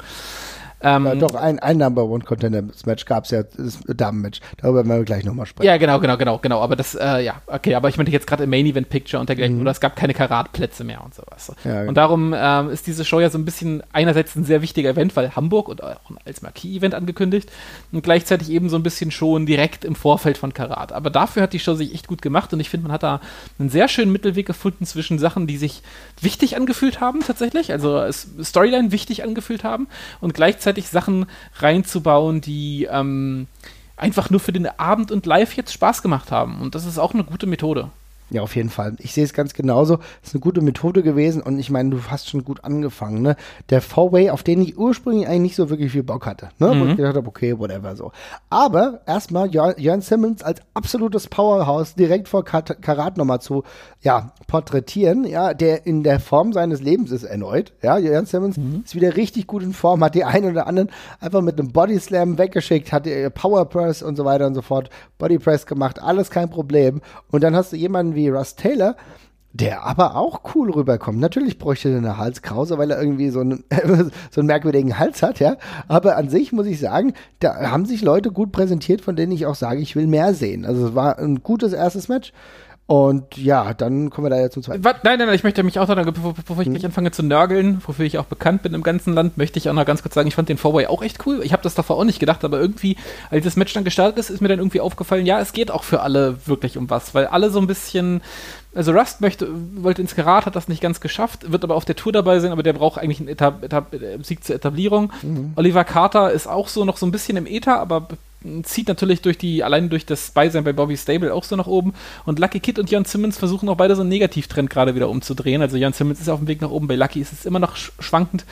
Ähm, ja, doch, ein, ein Number One Contender Match gab es ja, das Damen-Match. Darüber werden wir gleich nochmal sprechen. Ja, genau, genau, genau, genau. Aber das, äh, ja, okay, aber ich meinte jetzt gerade im Main Event Picture und dergleichen, mhm. oder es gab keine Karatplätze mehr und sowas. Ja, genau. Und darum ähm, ist diese Show ja so ein bisschen einerseits ein sehr wichtiger Event, weil Hamburg und auch als Marquis-Event angekündigt und gleichzeitig eben so ein bisschen schon direkt im Vorfeld von Karat. Aber dafür hat die Show sich echt gut gemacht und ich finde, man hat da einen sehr schönen Mittelweg gefunden zwischen Sachen, die sich wichtig angefühlt haben, tatsächlich, also Storyline wichtig angefühlt haben und gleichzeitig Sachen reinzubauen, die ähm, einfach nur für den Abend und live jetzt Spaß gemacht haben. Und das ist auch eine gute Methode. Ja, auf jeden Fall. Ich sehe es ganz genauso. Ist eine gute Methode gewesen und ich meine, du hast schon gut angefangen, ne? Der Four-Way, auf den ich ursprünglich eigentlich nicht so wirklich viel Bock hatte, ne? Mhm. Wo ich gedacht habe, okay, whatever, so. Aber erstmal Jörn Simmons als absolutes Powerhouse direkt vor Karat nochmal zu, ja, porträtieren, ja, der in der Form seines Lebens ist erneut, ja. Jörn Simmons mhm. ist wieder richtig gut in Form, hat die einen oder anderen einfach mit einem Body Slam weggeschickt, hat Power Press und so weiter und so fort, Body Press gemacht, alles kein Problem. Und dann hast du jemanden wie Russ Taylor, der aber auch cool rüberkommt. Natürlich bräuchte er eine Halskrause, weil er irgendwie so einen, so einen merkwürdigen Hals hat, ja. Aber an sich muss ich sagen, da haben sich Leute gut präsentiert, von denen ich auch sage, ich will mehr sehen. Also es war ein gutes erstes Match. Und ja, dann kommen wir da jetzt zum zweiten. Nein, nein, nein, ich möchte mich auch sagen, bevor, bevor ich hm. gleich anfange zu nörgeln, wofür ich auch bekannt bin im ganzen Land, möchte ich auch noch ganz kurz sagen, ich fand den Fourway auch echt cool. Ich habe das davor auch nicht gedacht, aber irgendwie, als das Match dann gestartet ist, ist mir dann irgendwie aufgefallen, ja, es geht auch für alle wirklich um was, weil alle so ein bisschen also Rust möchte, wollte ins Karat, hat das nicht ganz geschafft, wird aber auf der Tour dabei sein, aber der braucht eigentlich einen Etab Etab Sieg zur Etablierung. Mhm. Oliver Carter ist auch so noch so ein bisschen im Ether, aber zieht natürlich durch die, allein durch das Beisein bei Bobby Stable auch so nach oben. Und Lucky Kid und Jan Simmons versuchen auch beide so einen Negativtrend gerade wieder umzudrehen. Also Jan Simmons ist auf dem Weg nach oben, bei Lucky ist es immer noch schwankend.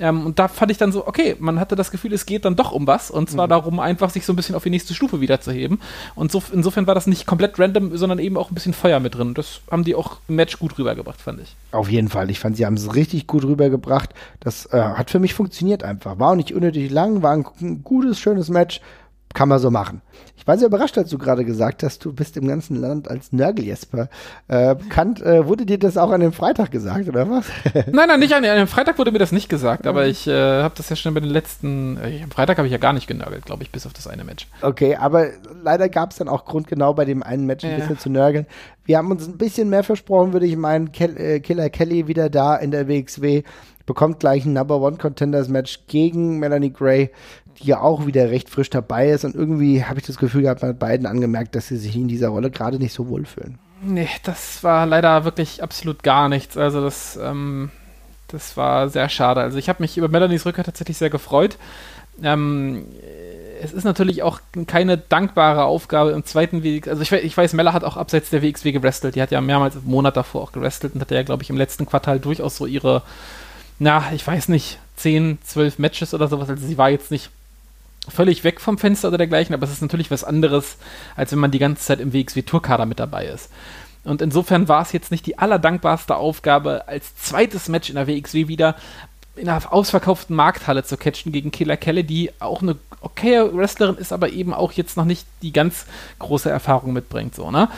Ähm, und da fand ich dann so, okay, man hatte das Gefühl, es geht dann doch um was. Und zwar mhm. darum, einfach sich so ein bisschen auf die nächste Stufe wiederzuheben. Und so, insofern war das nicht komplett random, sondern eben auch ein bisschen Feuer mit drin. Das haben die auch im Match gut rübergebracht, fand ich. Auf jeden Fall. Ich fand, sie haben es richtig gut rübergebracht. Das äh, hat für mich funktioniert einfach. War auch nicht unnötig lang, war ein gutes, schönes Match kann man so machen. Ich war sehr überrascht, als du gerade gesagt hast, du bist im ganzen Land als Nörgel-Jesper äh, bekannt. Äh, wurde dir das auch an dem Freitag gesagt, oder was? nein, nein, nicht an, an dem Freitag wurde mir das nicht gesagt, aber ich äh, habe das ja schon bei den letzten, äh, am Freitag habe ich ja gar nicht genörgelt, glaube ich, bis auf das eine Match. Okay, aber leider gab es dann auch Grund genau bei dem einen Match ein ja. bisschen zu nörgeln. Wir haben uns ein bisschen mehr versprochen, würde ich meinen. Kel äh, Killer Kelly wieder da in der WXW bekommt gleich ein Number One Contenders Match gegen Melanie Gray die ja auch wieder recht frisch dabei ist. Und irgendwie habe ich das Gefühl gehabt, bei beiden angemerkt, dass sie sich in dieser Rolle gerade nicht so wohlfühlen. Nee, das war leider wirklich absolut gar nichts. Also das, ähm, das war sehr schade. Also ich habe mich über Melanies Rückkehr tatsächlich sehr gefreut. Ähm, es ist natürlich auch keine dankbare Aufgabe im zweiten Weg. Also ich, ich weiß, Mella hat auch abseits der WXW gewrestelt. Die hat ja mehrmals im Monat davor auch gewrestelt und hatte ja, glaube ich, im letzten Quartal durchaus so ihre, na, ich weiß nicht, 10, 12 Matches oder sowas. Also sie war jetzt nicht völlig weg vom Fenster oder dergleichen, aber es ist natürlich was anderes, als wenn man die ganze Zeit im WXW-Tourkader mit dabei ist. Und insofern war es jetzt nicht die allerdankbarste Aufgabe, als zweites Match in der WXW wieder in einer ausverkauften Markthalle zu catchen gegen Killer Kelly, die auch eine okaye Wrestlerin ist, aber eben auch jetzt noch nicht die ganz große Erfahrung mitbringt, so, ne?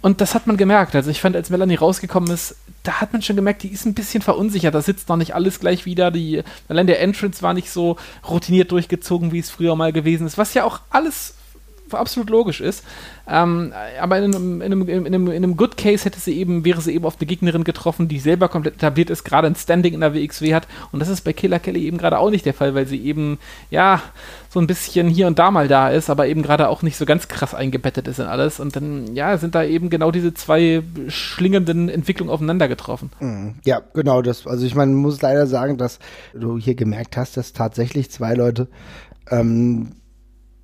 Und das hat man gemerkt. Also ich fand, als Melanie rausgekommen ist, da hat man schon gemerkt, die ist ein bisschen verunsichert. Da sitzt noch nicht alles gleich wieder. Die, allein der Entrance war nicht so routiniert durchgezogen, wie es früher mal gewesen ist. Was ja auch alles absolut logisch ist. Ähm, aber in einem, in, einem, in, einem, in einem Good Case hätte sie eben, wäre sie eben auf eine Gegnerin getroffen, die selber komplett etabliert ist, gerade ein Standing in der WXW hat. Und das ist bei Killer Kelly eben gerade auch nicht der Fall, weil sie eben, ja, so ein bisschen hier und da mal da ist, aber eben gerade auch nicht so ganz krass eingebettet ist in alles. Und dann, ja, sind da eben genau diese zwei schlingenden Entwicklungen aufeinander getroffen. Mhm. Ja, genau. Das, also ich meine, muss leider sagen, dass du hier gemerkt hast, dass tatsächlich zwei Leute ähm,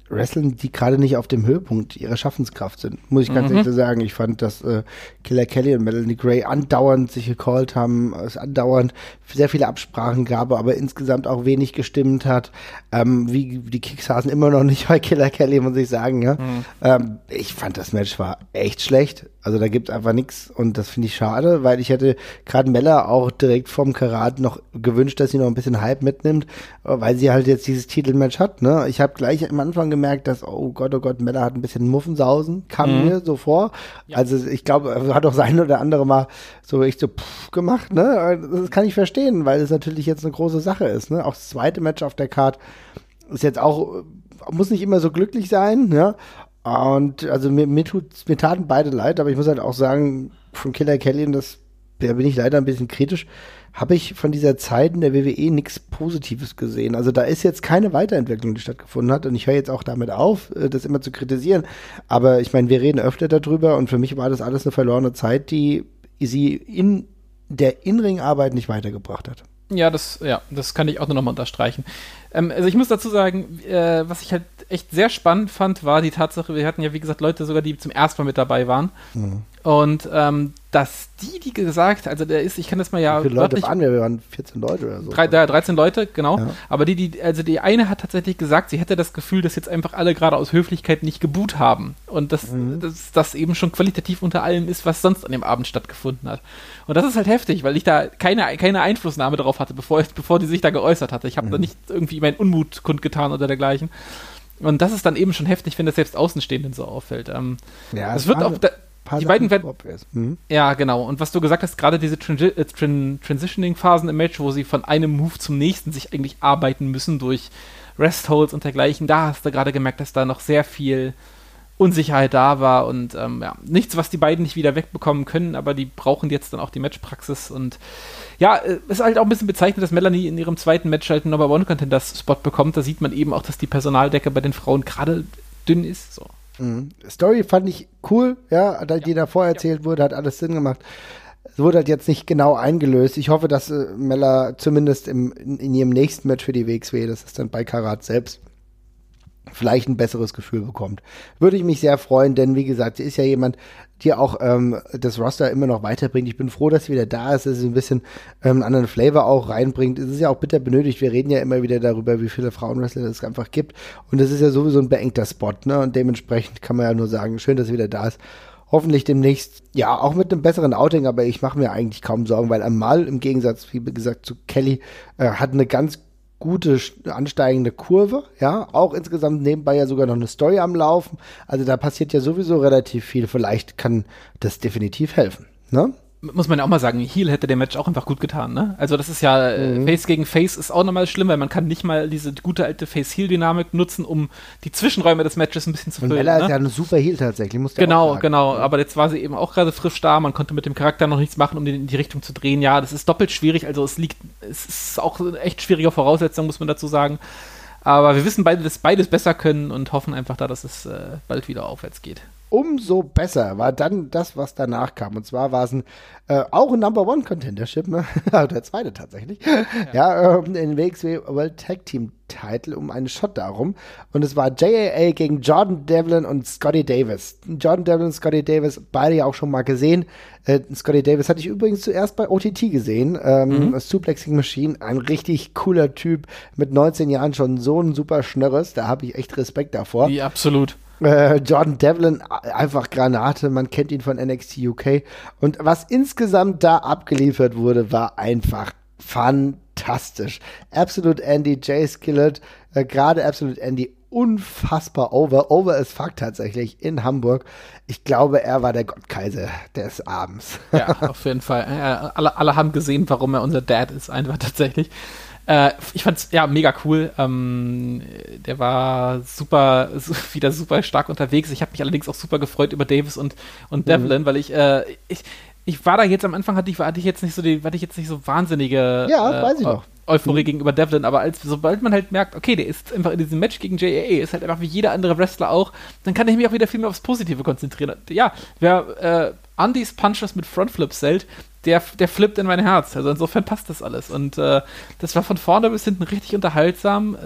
wrestlen, die gerade nicht auf dem Höhepunkt ihrer Schaffenskraft sind, muss ich ganz mhm. ehrlich sagen. Ich fand, dass äh, Killer Kelly und Melanie Gray andauernd sich gecallt haben, es andauernd sehr viele Absprachen gab, aber insgesamt auch wenig gestimmt hat. Ähm, wie die Kicks saßen immer noch nicht bei Killer Kelly, muss ich sagen. Ja? Mhm. Ähm, ich fand, das Match war echt schlecht. Also da gibt's einfach nichts und das finde ich schade, weil ich hätte gerade Mella auch direkt vom Karat noch gewünscht, dass sie noch ein bisschen Hype mitnimmt, weil sie halt jetzt dieses Titelmatch hat. Ne? Ich habe gleich am Anfang gemerkt, dass, oh Gott, oh Gott, Mella hat ein bisschen Muffensausen, kam mhm. mir so vor. Ja. Also ich glaube, hat auch sein oder andere mal so echt so pff gemacht. Ne? Das kann ich verstehen, weil es natürlich jetzt eine große Sache ist. Ne? Auch das zweite Match auf der Card ist jetzt auch muss nicht immer so glücklich sein, ja, und also mir, mir, tut, mir taten beide leid, aber ich muss halt auch sagen, von Killer Kelly, und das, da bin ich leider ein bisschen kritisch, habe ich von dieser Zeit in der WWE nichts Positives gesehen. Also da ist jetzt keine Weiterentwicklung, die stattgefunden hat. Und ich höre jetzt auch damit auf, äh, das immer zu kritisieren. Aber ich meine, wir reden öfter darüber und für mich war das alles eine verlorene Zeit, die sie in der Inring-Arbeit nicht weitergebracht hat. Ja, das, ja, das kann ich auch nur nochmal unterstreichen. Ähm, also ich muss dazu sagen, äh, was ich halt echt sehr spannend fand, war die Tatsache, wir hatten ja wie gesagt Leute sogar, die zum ersten Mal mit dabei waren. Mhm. Und ähm, dass die, die gesagt, also der ist, ich kann das mal ja. Wie viele Leute waren wir? Wir waren 14 Leute oder so. Drei, 13 Leute, genau. Ja. Aber die, die, also die eine hat tatsächlich gesagt, sie hätte das Gefühl, dass jetzt einfach alle gerade aus Höflichkeit nicht geboot haben. Und dass mhm. das, das eben schon qualitativ unter allem ist, was sonst an dem Abend stattgefunden hat. Und das ist halt heftig, weil ich da keine, keine Einflussnahme darauf hatte, bevor, bevor die sich da geäußert hatte. Ich habe mhm. da nicht irgendwie meinen Unmut kundgetan oder dergleichen. Und das ist dann eben schon heftig, wenn das selbst Außenstehenden so auffällt. Ähm, ja, es wird auch. Da, die beiden werden. Mhm. Ja, genau. Und was du gesagt hast, gerade diese Transi äh, Tran Transitioning-Phasen im Match, wo sie von einem Move zum nächsten sich eigentlich arbeiten müssen durch Rest-Holds und dergleichen, da hast du gerade gemerkt, dass da noch sehr viel Unsicherheit da war und ähm, ja, nichts, was die beiden nicht wieder wegbekommen können, aber die brauchen jetzt dann auch die Matchpraxis und ja, es ist halt auch ein bisschen bezeichnend, dass Melanie in ihrem zweiten Match halt einen Number One Contenders Spot bekommt. Da sieht man eben auch, dass die Personaldecke bei den Frauen gerade dünn ist. So. Mhm. Story fand ich cool, ja, die ja. davor erzählt ja. wurde, hat alles Sinn gemacht. Es wurde halt jetzt nicht genau eingelöst. Ich hoffe, dass äh, Mella zumindest im, in, in, ihrem nächsten Match für die WXW, das ist dann bei Karat selbst, vielleicht ein besseres Gefühl bekommt. Würde ich mich sehr freuen, denn wie gesagt, sie ist ja jemand, die auch ähm, das Roster immer noch weiterbringt. Ich bin froh, dass sie wieder da ist, dass sie ein bisschen ähm, einen anderen Flavor auch reinbringt. Es ist ja auch bitter benötigt. Wir reden ja immer wieder darüber, wie viele Frauenwrestler es einfach gibt. Und das ist ja sowieso ein beengter Spot, ne? Und dementsprechend kann man ja nur sagen, schön, dass sie wieder da ist. Hoffentlich demnächst, ja, auch mit einem besseren Outing, aber ich mache mir eigentlich kaum Sorgen, weil Amal im Gegensatz, wie gesagt, zu Kelly, äh, hat eine ganz gute ansteigende Kurve, ja, auch insgesamt nebenbei ja sogar noch eine Story am Laufen. Also da passiert ja sowieso relativ viel. Vielleicht kann das definitiv helfen, ne? Muss man ja auch mal sagen, Heal hätte dem Match auch einfach gut getan, ne? Also das ist ja, äh, mhm. Face gegen Face ist auch nochmal schlimm, weil man kann nicht mal diese gute alte Face-Heal-Dynamik nutzen, um die Zwischenräume des Matches ein bisschen zu füllen. Und Ella ne? ist ja eine super Heal tatsächlich, muss Genau, genau, aber jetzt war sie eben auch gerade frisch da, man konnte mit dem Charakter noch nichts machen, um den in die Richtung zu drehen. Ja, das ist doppelt schwierig, also es liegt, es ist auch eine echt schwierige Voraussetzung, muss man dazu sagen. Aber wir wissen beide, dass beides besser können und hoffen einfach da, dass es äh, bald wieder aufwärts geht. Umso besser war dann das, was danach kam. Und zwar war es ein, äh, auch ein Number One Contendership, ne? der zweite tatsächlich. Ja, ja ähm, in WXW World Tag Team Title um einen Shot darum. Und es war JAA gegen Jordan Devlin und Scotty Davis. Jordan Devlin und Scotty Davis, beide ja auch schon mal gesehen. Äh, Scotty Davis hatte ich übrigens zuerst bei OTT gesehen. Ähm, mhm. Suplexing Machine, ein richtig cooler Typ. Mit 19 Jahren schon so ein super Schnörres. Da habe ich echt Respekt davor. Wie absolut. Äh, Jordan Devlin, einfach Granate, man kennt ihn von NXT UK. Und was insgesamt da abgeliefert wurde, war einfach fantastisch. Absolute Andy, Jay Skillett, äh, gerade Absolute Andy, unfassbar over. Over as fuck tatsächlich in Hamburg. Ich glaube, er war der Gottkaiser des Abends. Ja, auf jeden Fall. Äh, alle, alle haben gesehen, warum er unser Dad ist, einfach tatsächlich. Äh, ich fand's ja mega cool. Ähm, der war super, wieder super stark unterwegs. Ich habe mich allerdings auch super gefreut über Davis und, und Devlin, mhm. weil ich, äh, ich, ich war da jetzt am Anfang hatte ich, hatte ich jetzt nicht so die, hatte ich jetzt nicht so wahnsinnige ja, äh. Euphorie mhm. gegenüber Devlin, aber als sobald man halt merkt, okay, der ist einfach in diesem Match gegen JAA, ist halt einfach wie jeder andere Wrestler auch, dann kann ich mich auch wieder viel mehr aufs Positive konzentrieren. Ja, wer äh, Andys Punches mit Frontflips hält, der, der flippt in mein Herz. Also insofern passt das alles. Und äh, das war von vorne bis hinten richtig unterhaltsam.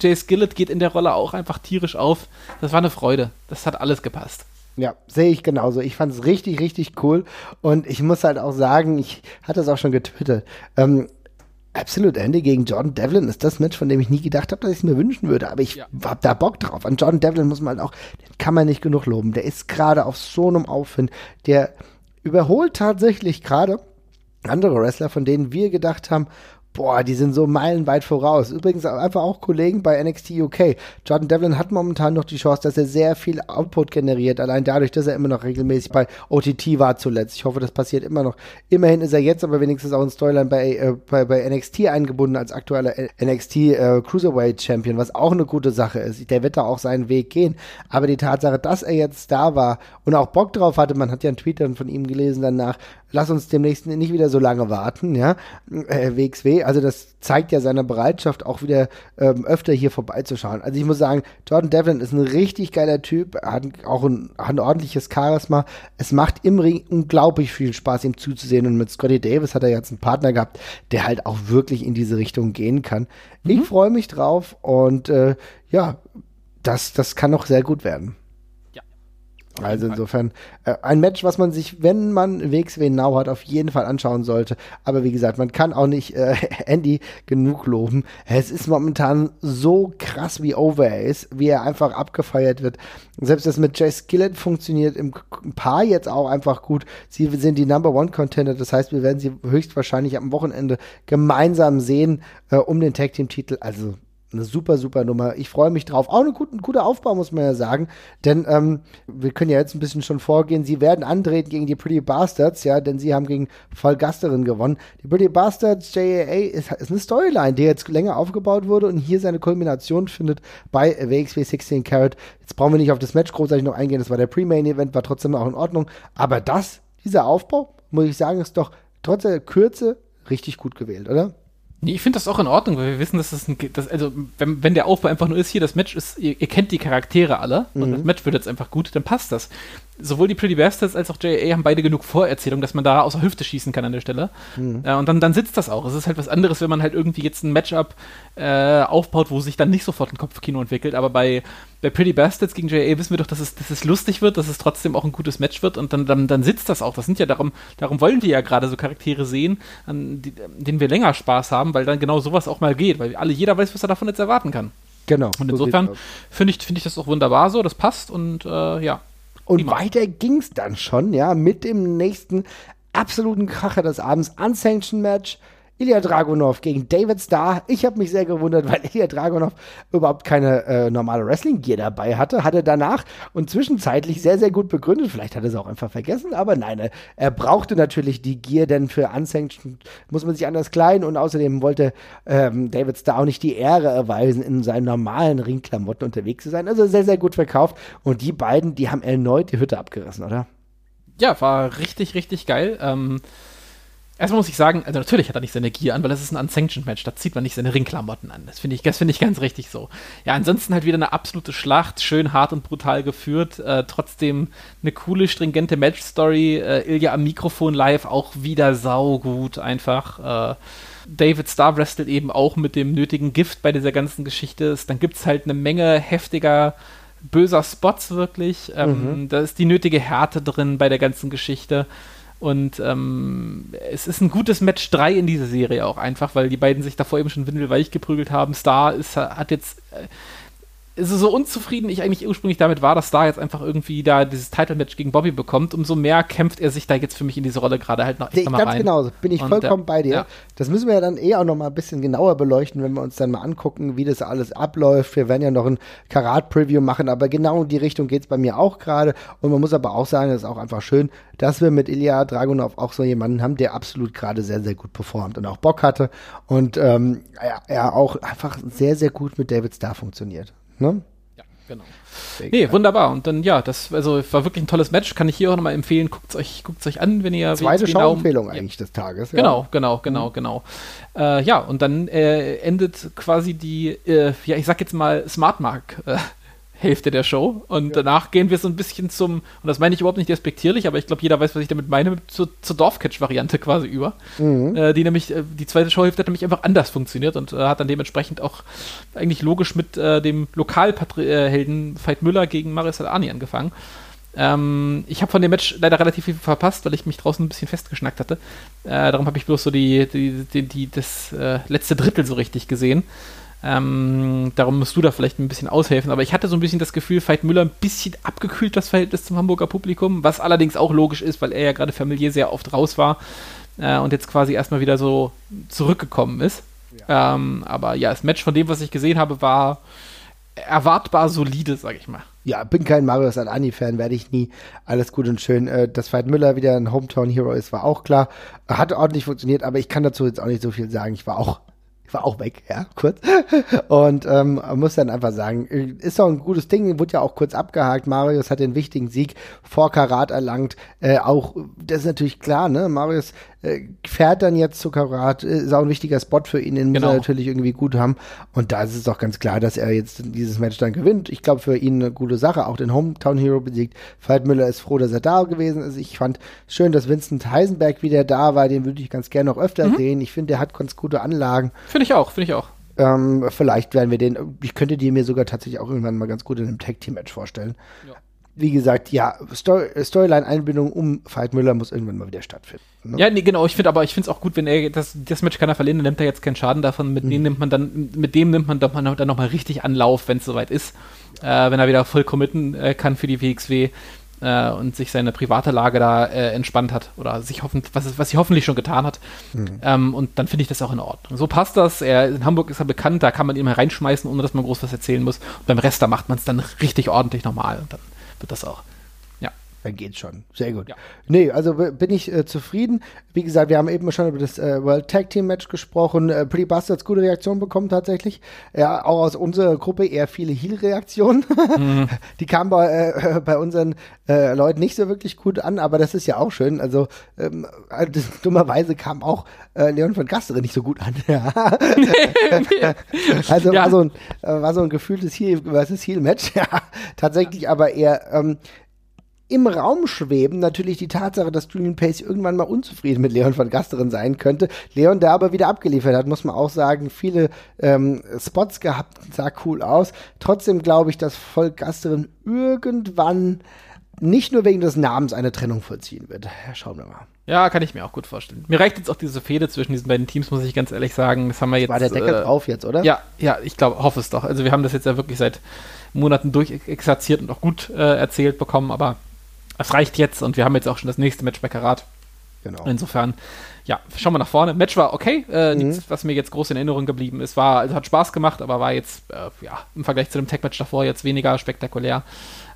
Jay Skillett geht in der Rolle auch einfach tierisch auf. Das war eine Freude. Das hat alles gepasst. Ja, sehe ich genauso. Ich fand es richtig, richtig cool. Und ich muss halt auch sagen, ich hatte es auch schon getwittert. Ähm, Absolute Ende gegen Jordan Devlin ist das Match, von dem ich nie gedacht habe, dass ich es mir wünschen würde. Aber ich ja. habe da Bock drauf. An Jordan Devlin muss man halt auch, den kann man nicht genug loben. Der ist gerade auf so einem Aufwind. Der überholt tatsächlich gerade andere Wrestler, von denen wir gedacht haben, boah, die sind so meilenweit voraus. Übrigens einfach auch Kollegen bei NXT UK. Jordan Devlin hat momentan noch die Chance, dass er sehr viel Output generiert, allein dadurch, dass er immer noch regelmäßig bei OTT war zuletzt. Ich hoffe, das passiert immer noch. Immerhin ist er jetzt aber wenigstens auch in Storyline bei, äh, bei, bei NXT eingebunden als aktueller NXT äh, Cruiserweight Champion, was auch eine gute Sache ist. Der wird da auch seinen Weg gehen. Aber die Tatsache, dass er jetzt da war und auch Bock drauf hatte, man hat ja einen Tweet dann von ihm gelesen danach, lass uns demnächst nicht wieder so lange warten, ja, äh, WXW. Also das zeigt ja seine Bereitschaft, auch wieder ähm, öfter hier vorbeizuschauen. Also ich muss sagen, Jordan Devlin ist ein richtig geiler Typ, hat auch ein, hat ein ordentliches Charisma. Es macht im Ring unglaublich viel Spaß, ihm zuzusehen. Und mit Scotty Davis hat er jetzt einen Partner gehabt, der halt auch wirklich in diese Richtung gehen kann. Mhm. Ich freue mich drauf und äh, ja, das, das kann noch sehr gut werden. Also insofern äh, ein Match, was man sich, wenn man WXW Now hat, auf jeden Fall anschauen sollte. Aber wie gesagt, man kann auch nicht äh, Andy genug loben. Es ist momentan so krass, wie over er ist, wie er einfach abgefeiert wird. Selbst das mit Jay Skillett funktioniert im Paar jetzt auch einfach gut. Sie sind die Number One Contender, das heißt, wir werden sie höchstwahrscheinlich am Wochenende gemeinsam sehen äh, um den Tag Team Titel. Also eine super, super Nummer. Ich freue mich drauf. Auch ein guter, guter Aufbau, muss man ja sagen. Denn ähm, wir können ja jetzt ein bisschen schon vorgehen. Sie werden antreten gegen die Pretty Bastards, ja, denn sie haben gegen Vollgasterin gewonnen. Die Pretty Bastards JAA ist, ist eine Storyline, die jetzt länger aufgebaut wurde und hier seine Kulmination findet bei WXW 16 Carat. Jetzt brauchen wir nicht auf das Match großartig noch eingehen. Das war der Pre-Main-Event, war trotzdem auch in Ordnung. Aber das, dieser Aufbau, muss ich sagen, ist doch trotz der Kürze richtig gut gewählt, oder? Nee, ich finde das auch in Ordnung, weil wir wissen, dass das ein, das, also wenn, wenn der Aufbau einfach nur ist, hier das Match ist, ihr, ihr kennt die Charaktere alle mhm. und das Match wird jetzt einfach gut, dann passt das sowohl die Pretty Bastards als auch JA haben beide genug Vorerzählung, dass man da aus der Hüfte schießen kann an der Stelle. Mhm. Äh, und dann, dann sitzt das auch. Es ist halt was anderes, wenn man halt irgendwie jetzt ein Matchup äh, aufbaut, wo sich dann nicht sofort ein Kopfkino entwickelt. Aber bei, bei Pretty Bastards gegen JA wissen wir doch, dass es, dass es lustig wird, dass es trotzdem auch ein gutes Match wird und dann, dann, dann sitzt das auch. Das sind ja darum, darum wollen wir ja gerade so Charaktere sehen, an die, denen wir länger Spaß haben, weil dann genau sowas auch mal geht, weil alle, jeder weiß, was er davon jetzt erwarten kann. Genau. Und insofern finde ich, find ich das auch wunderbar so, das passt und äh, ja, und Prima. weiter ging's dann schon, ja, mit dem nächsten absoluten Kracher des Abends, Unsanctioned Match. Ilya Dragunov gegen David Starr. Ich habe mich sehr gewundert, weil Ilya Dragunov überhaupt keine äh, normale Wrestling-Gear dabei hatte. Hatte danach und zwischenzeitlich sehr, sehr gut begründet. Vielleicht hat er es auch einfach vergessen, aber nein, er brauchte natürlich die Gear, denn für Unsanctioned muss man sich anders kleiden und außerdem wollte ähm, David Starr auch nicht die Ehre erweisen, in seinen normalen Ringklamotten unterwegs zu sein. Also sehr, sehr gut verkauft. Und die beiden, die haben erneut die Hütte abgerissen, oder? Ja, war richtig, richtig geil. Ähm Erstmal muss ich sagen, also natürlich hat er nicht seine Gier an, weil das ist ein Unsanctioned-Match, da zieht man nicht seine Ringklamotten an. Das finde ich, das ich ganz richtig so. Ja, ansonsten halt wieder eine absolute Schlacht, schön hart und brutal geführt, äh, trotzdem eine coole, stringente Match-Story. Äh, Ilya am Mikrofon live auch wieder saugut einfach. Äh, David Starr wrestelt eben auch mit dem nötigen Gift bei dieser ganzen Geschichte. Dann gibt es halt eine Menge heftiger böser Spots wirklich. Ähm, mhm. Da ist die nötige Härte drin bei der ganzen Geschichte. Und ähm, es ist ein gutes Match 3 in dieser Serie auch einfach, weil die beiden sich davor eben schon windelweich geprügelt haben. Star ist, hat jetzt äh, also so unzufrieden ich eigentlich ursprünglich damit war, dass Star jetzt einfach irgendwie da dieses Title-Match gegen Bobby bekommt, umso mehr kämpft er sich da jetzt für mich in diese Rolle gerade halt noch echt mal Ganz rein. genau, bin ich und, vollkommen äh, bei dir. Ja. Das müssen wir ja dann eh auch noch mal ein bisschen genauer beleuchten, wenn wir uns dann mal angucken, wie das alles abläuft. Wir werden ja noch ein Karat-Preview machen, aber genau in die Richtung geht es bei mir auch gerade. Und man muss aber auch sagen, es ist auch einfach schön, dass wir mit Ilya Dragunov auch so jemanden haben, der absolut gerade sehr, sehr gut performt und auch Bock hatte und ähm, er, er auch einfach sehr, sehr gut mit David Starr funktioniert. Ne? Ja, genau. Nee, wunderbar. Und dann, ja, das also war wirklich ein tolles Match. Kann ich hier auch nochmal empfehlen. Guckt es euch, euch an, wenn ihr. Zweite Schauempfehlung eigentlich ja. des Tages. Ja. Genau, genau, genau, mhm. genau. Äh, ja, und dann äh, endet quasi die, äh, ja, ich sag jetzt mal, Smart Mark äh, Hälfte der Show. Und ja. danach gehen wir so ein bisschen zum, und das meine ich überhaupt nicht despektierlich, aber ich glaube, jeder weiß, was ich damit meine, zur, zur Dorfcatch-Variante quasi über. Mhm. Äh, die nämlich, äh, die zweite Showhälfte hat nämlich einfach anders funktioniert und äh, hat dann dementsprechend auch eigentlich logisch mit äh, dem Lokalhelden Veit Müller gegen Marius Alani angefangen. Ähm, ich habe von dem Match leider relativ viel verpasst, weil ich mich draußen ein bisschen festgeschnackt hatte. Äh, darum habe ich bloß so die, die, die, die das äh, letzte Drittel so richtig gesehen. Ähm, darum musst du da vielleicht ein bisschen aushelfen. Aber ich hatte so ein bisschen das Gefühl, Veit Müller ein bisschen abgekühlt, das Verhältnis zum Hamburger Publikum, was allerdings auch logisch ist, weil er ja gerade familiär sehr oft raus war äh, und jetzt quasi erstmal wieder so zurückgekommen ist. Ja. Ähm, aber ja, das Match von dem, was ich gesehen habe, war erwartbar solide, sag ich mal. Ja, bin kein Marius Alani-Fan, werde ich nie. Alles gut und schön. Äh, dass Veit Müller wieder ein Hometown-Hero ist, war auch klar. Hat ordentlich funktioniert, aber ich kann dazu jetzt auch nicht so viel sagen. Ich war auch war auch weg, ja, kurz. Und ähm, muss dann einfach sagen, ist doch ein gutes Ding, wurde ja auch kurz abgehakt. Marius hat den wichtigen Sieg vor Karat erlangt. Äh, auch, das ist natürlich klar, ne? Marius äh, fährt dann jetzt zu Karat, äh, ist auch ein wichtiger Spot für ihn, den genau. muss er natürlich irgendwie gut haben. Und da ist es doch ganz klar, dass er jetzt dieses Match dann gewinnt. Ich glaube, für ihn eine gute Sache, auch den Hometown Hero besiegt. Veit Müller ist froh, dass er da gewesen ist. Ich fand schön, dass Vincent Heisenberg wieder da war. Den würde ich ganz gerne noch öfter mhm. sehen. Ich finde, der hat ganz gute Anlagen. Finde ich auch, finde ich auch. Ähm, vielleicht werden wir den, ich könnte die mir sogar tatsächlich auch irgendwann mal ganz gut in einem Tag-Team-Match vorstellen. Ja wie gesagt, ja, Story, Storyline-Einbindung um Veit Müller muss irgendwann mal wieder stattfinden. Ne? Ja, nee, genau. Ich finde aber, ich finde es auch gut, wenn er das, das Match kann er verlieren, dann nimmt er jetzt keinen Schaden davon. Mit mhm. dem nimmt man dann, mit dem nimmt man dann, dann nochmal richtig Anlauf, wenn es soweit ist. Äh, wenn er wieder voll committen äh, kann für die WXW äh, und sich seine private Lage da äh, entspannt hat oder sich hoffentlich, was, was sie hoffentlich schon getan hat. Mhm. Ähm, und dann finde ich das auch in Ordnung. So passt das. Er, in Hamburg ist er bekannt, da kann man ihn reinschmeißen, ohne dass man groß was erzählen muss. Und beim Rest, da macht man es dann richtig ordentlich normal. Und dann wird das auch. Dann geht's schon. Sehr gut. Ja. Nee, also bin ich äh, zufrieden. Wie gesagt, wir haben eben schon über das äh, World Tag Team Match gesprochen. Äh, Pretty Bastards gute Reaktionen bekommen tatsächlich. Ja, auch aus unserer Gruppe eher viele Heal-Reaktionen. Mhm. Die kamen bei, äh, bei unseren äh, Leuten nicht so wirklich gut an, aber das ist ja auch schön. Also ähm, äh, das, dummerweise kam auch Leon von Gastere nicht so gut an. also ja. war, so ein, war so ein gefühltes Heal, was ist Heal-Match? ja, tatsächlich aber eher ähm, im Raum schweben natürlich die Tatsache, dass Julian Pace irgendwann mal unzufrieden mit Leon von Gasteren sein könnte. Leon, der aber wieder abgeliefert hat, muss man auch sagen, viele ähm, Spots gehabt, sah cool aus. Trotzdem glaube ich, dass Volk Gasteren irgendwann nicht nur wegen des Namens eine Trennung vollziehen wird. Ja, schauen wir mal. Ja, kann ich mir auch gut vorstellen. Mir reicht jetzt auch diese Fehde zwischen diesen beiden Teams, muss ich ganz ehrlich sagen. Das haben wir jetzt. War der Deckel äh, drauf jetzt, oder? Ja, ja, ich glaube, hoffe es doch. Also wir haben das jetzt ja wirklich seit Monaten durchexerziert und auch gut äh, erzählt bekommen, aber es reicht jetzt und wir haben jetzt auch schon das nächste Match bei Karat. Genau. Insofern, ja, schauen wir nach vorne. Match war okay, äh, mhm. nichts, was mir jetzt groß in Erinnerung geblieben ist. War, also hat Spaß gemacht, aber war jetzt, äh, ja, im Vergleich zu dem Tech-Match davor jetzt weniger spektakulär.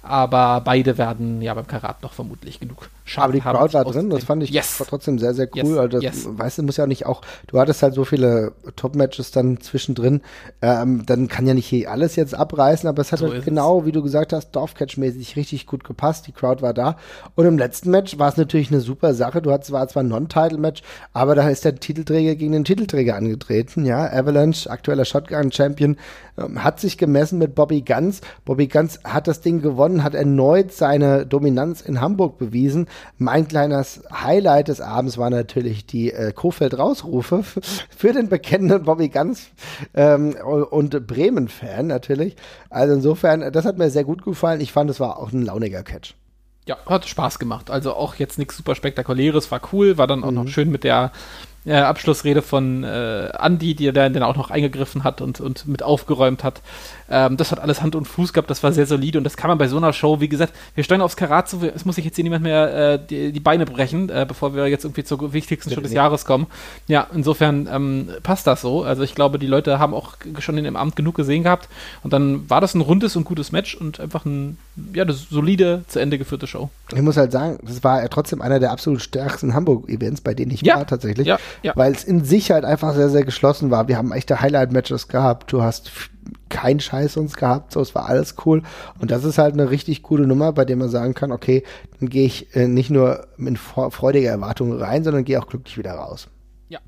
Aber beide werden ja beim Karat noch vermutlich genug Schaden Aber die Crowd war drin, das fand ich yes. trotzdem sehr, sehr cool. Yes. Also das, yes. weißt du, muss ja nicht auch, du hattest halt so viele Top-Matches dann zwischendrin, ähm, dann kann ja nicht alles jetzt abreißen, aber es hat so halt genau, es. wie du gesagt hast, Dorfcatch-mäßig richtig gut gepasst, die Crowd war da. Und im letzten Match war es natürlich eine super Sache, du hattest, war zwar ein Non-Title-Match, Aber da ist der Titelträger gegen den Titelträger angetreten, ja. Avalanche, aktueller Shotgun-Champion, ähm, hat sich gemessen mit Bobby Guns. Bobby Guns hat das Ding gewonnen, hat erneut seine Dominanz in Hamburg bewiesen. Mein kleines Highlight des Abends war natürlich die äh, Kofeld-Rausrufe für den bekennenden Bobby Guns ähm, und Bremen-Fan natürlich. Also insofern, das hat mir sehr gut gefallen. Ich fand, es war auch ein launiger Catch. Ja, hat Spaß gemacht. Also auch jetzt nichts super spektakuläres, war cool, war dann auch mhm. noch schön mit der äh, Abschlussrede von äh, Andy, die er dann auch noch eingegriffen hat und, und mit aufgeräumt hat. Ähm, das hat alles Hand und Fuß gehabt, das war sehr solide und das kann man bei so einer Show, wie gesagt, wir steuern aufs Karat zu, es muss sich jetzt hier niemand mehr äh, die, die, Beine brechen, äh, bevor wir jetzt irgendwie zur wichtigsten Show des Jahres kommen. Ja, insofern ähm, passt das so. Also ich glaube, die Leute haben auch schon in dem Amt genug gesehen gehabt und dann war das ein rundes und gutes Match und einfach ein, ja, eine solide, zu Ende geführte Show. Ich muss halt sagen, das war ja trotzdem einer der absolut stärksten Hamburg-Events, bei denen ich ja, war tatsächlich. Ja, ja. Weil es in sich halt einfach sehr, sehr geschlossen war. Wir haben echte Highlight-Matches gehabt. Du hast keinen Scheiß sonst gehabt, so es war alles cool. Und das ist halt eine richtig coole Nummer, bei der man sagen kann, okay, dann gehe ich äh, nicht nur mit freudiger Erwartung rein, sondern gehe auch glücklich wieder raus. Ja,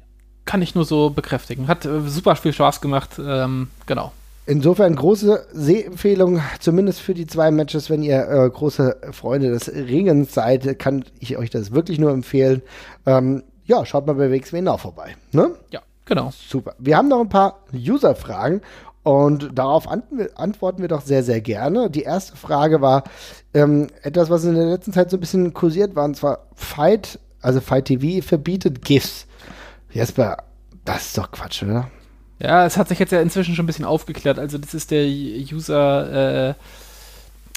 kann ich nur so bekräftigen. Hat äh, super viel Spaß gemacht, ähm, genau. Insofern große Sehempfehlung, zumindest für die zwei Matches, wenn ihr äh, große Freunde des Ringens seid, kann ich euch das wirklich nur empfehlen. Ähm, ja, schaut mal bei WXW Now vorbei. Ne? Ja, genau. Super. Wir haben noch ein paar User-Fragen und darauf antworten wir doch sehr, sehr gerne. Die erste Frage war ähm, etwas, was in der letzten Zeit so ein bisschen kursiert war, und zwar Fight, also Fight TV verbietet GIFs. Jesper, das ist doch Quatsch, oder? Ja, es hat sich jetzt ja inzwischen schon ein bisschen aufgeklärt. Also das ist der User äh,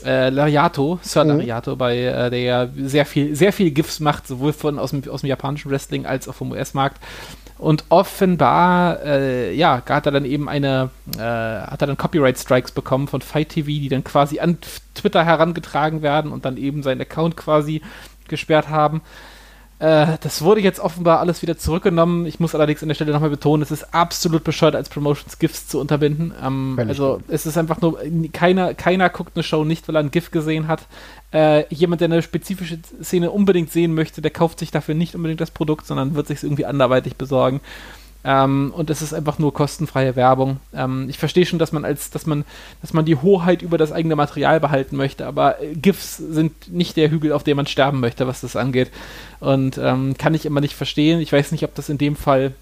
äh, Lariato, Sir mhm. Lariato, bei äh, der ja sehr viel, sehr viel GIFs macht, sowohl von aus dem, aus dem japanischen Wrestling als auch vom US-Markt. Und offenbar, äh, ja, hat er dann eben eine, äh, hat er dann Copyright-Strikes bekommen von Fight TV, die dann quasi an Twitter herangetragen werden und dann eben seinen Account quasi gesperrt haben. Äh, das wurde jetzt offenbar alles wieder zurückgenommen. Ich muss allerdings an der Stelle nochmal betonen, es ist absolut bescheuert, als Promotions GIFs zu unterbinden. Ähm, also es ist einfach nur, keiner, keiner guckt eine Show nicht, weil er ein GIF gesehen hat. Äh, jemand, der eine spezifische Szene unbedingt sehen möchte, der kauft sich dafür nicht unbedingt das Produkt, sondern wird sich es irgendwie anderweitig besorgen. Ähm, und es ist einfach nur kostenfreie Werbung. Ähm, ich verstehe schon, dass man als, dass man, dass man die Hoheit über das eigene Material behalten möchte, aber äh, GIFs sind nicht der Hügel, auf dem man sterben möchte, was das angeht. Und ähm, kann ich immer nicht verstehen. Ich weiß nicht, ob das in dem Fall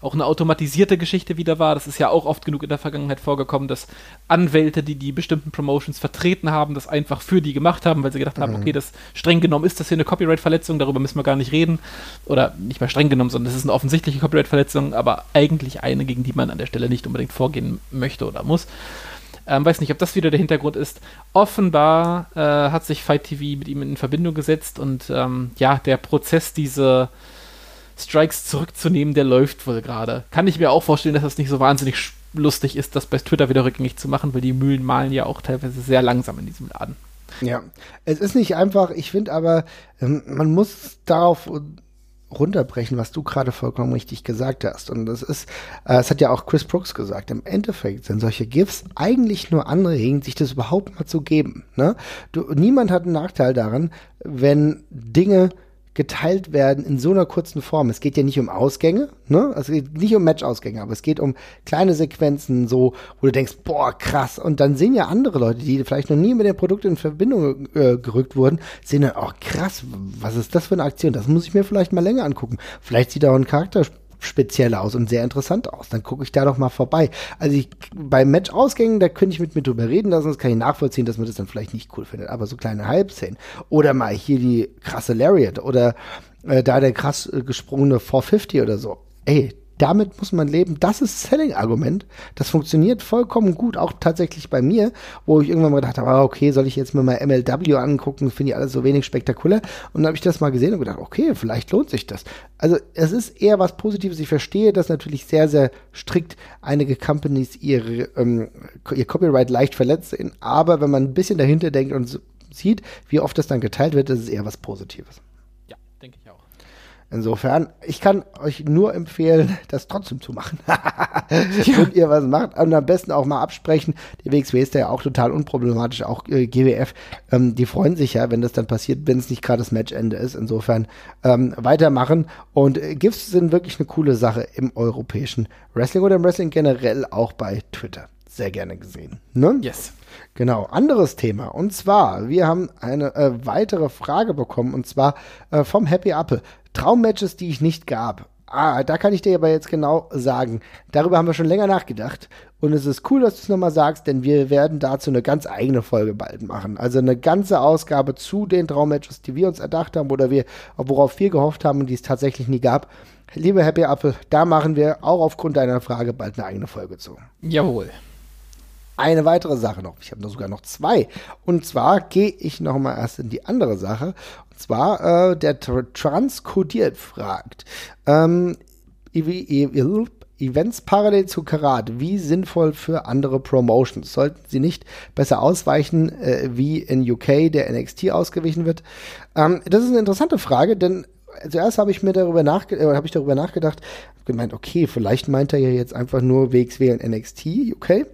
auch eine automatisierte Geschichte wieder war. Das ist ja auch oft genug in der Vergangenheit vorgekommen, dass Anwälte, die die bestimmten Promotions vertreten haben, das einfach für die gemacht haben, weil sie gedacht mhm. haben, okay, das streng genommen ist das hier eine Copyright-Verletzung, darüber müssen wir gar nicht reden. Oder nicht mal streng genommen, sondern das ist eine offensichtliche Copyright-Verletzung, aber eigentlich eine, gegen die man an der Stelle nicht unbedingt vorgehen möchte oder muss. Ähm, weiß nicht, ob das wieder der Hintergrund ist. Offenbar äh, hat sich Fight TV mit ihm in Verbindung gesetzt und ähm, ja, der Prozess, diese Strikes zurückzunehmen, der läuft wohl gerade. Kann ich mir auch vorstellen, dass das nicht so wahnsinnig lustig ist, das bei Twitter wieder rückgängig zu machen, weil die Mühlen malen ja auch teilweise sehr langsam in diesem Laden. Ja, es ist nicht einfach. Ich finde aber, ähm, man muss darauf runterbrechen, was du gerade vollkommen richtig gesagt hast. Und das ist, äh, es hat ja auch Chris Brooks gesagt, im Endeffekt sind solche GIFs eigentlich nur anregend, sich das überhaupt mal zu geben. Ne? Du, niemand hat einen Nachteil daran, wenn Dinge geteilt werden in so einer kurzen Form. Es geht ja nicht um Ausgänge, ne? Es geht nicht um Match-Ausgänge, aber es geht um kleine Sequenzen, so, wo du denkst, boah, krass. Und dann sehen ja andere Leute, die vielleicht noch nie mit dem Produkt in Verbindung äh, gerückt wurden, sehen dann, oh krass, was ist das für eine Aktion? Das muss ich mir vielleicht mal länger angucken. Vielleicht sieht auch ein Charakter speziell aus und sehr interessant aus. Dann gucke ich da doch mal vorbei. Also ich, bei Match-Ausgängen, da könnte ich mit mir drüber reden lassen, das kann ich nachvollziehen, dass man das dann vielleicht nicht cool findet. Aber so kleine Halbszenen. Oder mal hier die krasse Lariat oder äh, da der krass äh, gesprungene 450 oder so. Ey, damit muss man leben. Das ist Selling-Argument. Das funktioniert vollkommen gut, auch tatsächlich bei mir, wo ich irgendwann mal gedacht habe, ah, okay, soll ich jetzt mir mal MLW angucken, finde ich alles so wenig spektakulär. Und dann habe ich das mal gesehen und gedacht, okay, vielleicht lohnt sich das. Also es ist eher was Positives. Ich verstehe, dass natürlich sehr, sehr strikt einige Companies ihre, ähm, ihr Copyright leicht verletzt sind. Aber wenn man ein bisschen dahinter denkt und sieht, wie oft das dann geteilt wird, ist es eher was Positives. Ja, denke ich auch. Insofern, ich kann euch nur empfehlen, das trotzdem zu machen. Wenn ihr was macht, und am besten auch mal absprechen. Die WXW ist ja auch total unproblematisch, auch äh, GWF. Ähm, die freuen sich ja, wenn das dann passiert, wenn es nicht gerade das Matchende ist. Insofern ähm, weitermachen. Und äh, GIFs sind wirklich eine coole Sache im europäischen Wrestling oder im Wrestling generell auch bei Twitter. Sehr gerne gesehen. Ne? Yes. Genau, anderes Thema. Und zwar, wir haben eine äh, weitere Frage bekommen, und zwar äh, vom Happy Apple. Traummatches, die ich nicht gab. Ah, da kann ich dir aber jetzt genau sagen. Darüber haben wir schon länger nachgedacht. Und es ist cool, dass du es nochmal sagst, denn wir werden dazu eine ganz eigene Folge bald machen. Also eine ganze Ausgabe zu den Traummatches, die wir uns erdacht haben oder wir, worauf wir gehofft haben und die es tatsächlich nie gab. Liebe Happy Apple, da machen wir auch aufgrund deiner Frage bald eine eigene Folge zu. Jawohl eine weitere Sache noch. Ich habe da sogar noch zwei. Und zwar gehe ich noch mal erst in die andere Sache. Und zwar äh, der Transkodiert fragt. Ähm, Events parallel zu Karat, wie sinnvoll für andere Promotions? Sollten sie nicht besser ausweichen, äh, wie in UK der NXT ausgewichen wird? Ähm, das ist eine interessante Frage, denn zuerst habe ich mir darüber nachge äh, habe ich darüber nachgedacht, gemeint, okay, vielleicht meint er ja jetzt einfach nur WXW und NXT UK.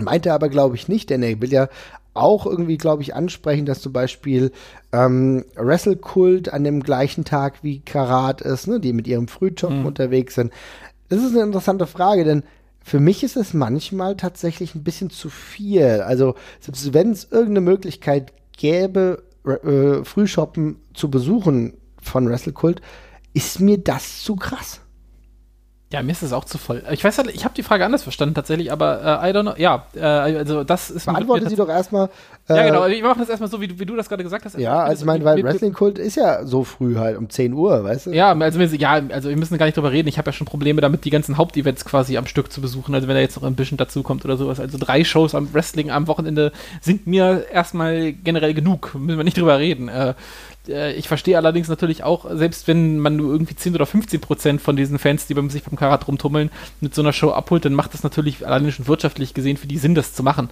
Meinte aber, glaube ich, nicht, denn er will ja auch irgendwie, glaube ich, ansprechen, dass zum Beispiel ähm, Wrestle-Kult an dem gleichen Tag wie Karat ist, ne, die mit ihrem Frühjob mhm. unterwegs sind. Das ist eine interessante Frage, denn für mich ist es manchmal tatsächlich ein bisschen zu viel. Also, selbst wenn es irgendeine Möglichkeit gäbe, äh, Frühshoppen zu besuchen von Wrestle-Kult, ist mir das zu krass. Ja, mir ist es auch zu voll. Ich weiß halt, ich habe die Frage anders verstanden tatsächlich, aber äh, I don't know. Ja, äh, also das ist. Beantworte sie doch erstmal. Äh, ja, genau. Ich mache das erstmal so, wie, wie du das gerade gesagt hast. Ja, also ich meine, weil Wrestling-Kult ist ja so früh halt um 10 Uhr, weißt du? Ja, also wir, ja, also wir müssen gar nicht drüber reden. Ich habe ja schon Probleme damit, die ganzen Hauptevents quasi am Stück zu besuchen. Also wenn da jetzt noch ein bisschen dazu kommt oder sowas. Also drei Shows am Wrestling am Wochenende sind mir erstmal generell genug. Müssen wir nicht drüber reden. Äh, äh, ich verstehe allerdings natürlich auch, selbst wenn man nur irgendwie 10 oder 15 Prozent von diesen Fans, die beim sich beim Karat rumtummeln, mit so einer Show abholt, dann macht das natürlich allein schon wirtschaftlich gesehen für die Sinn, das zu machen.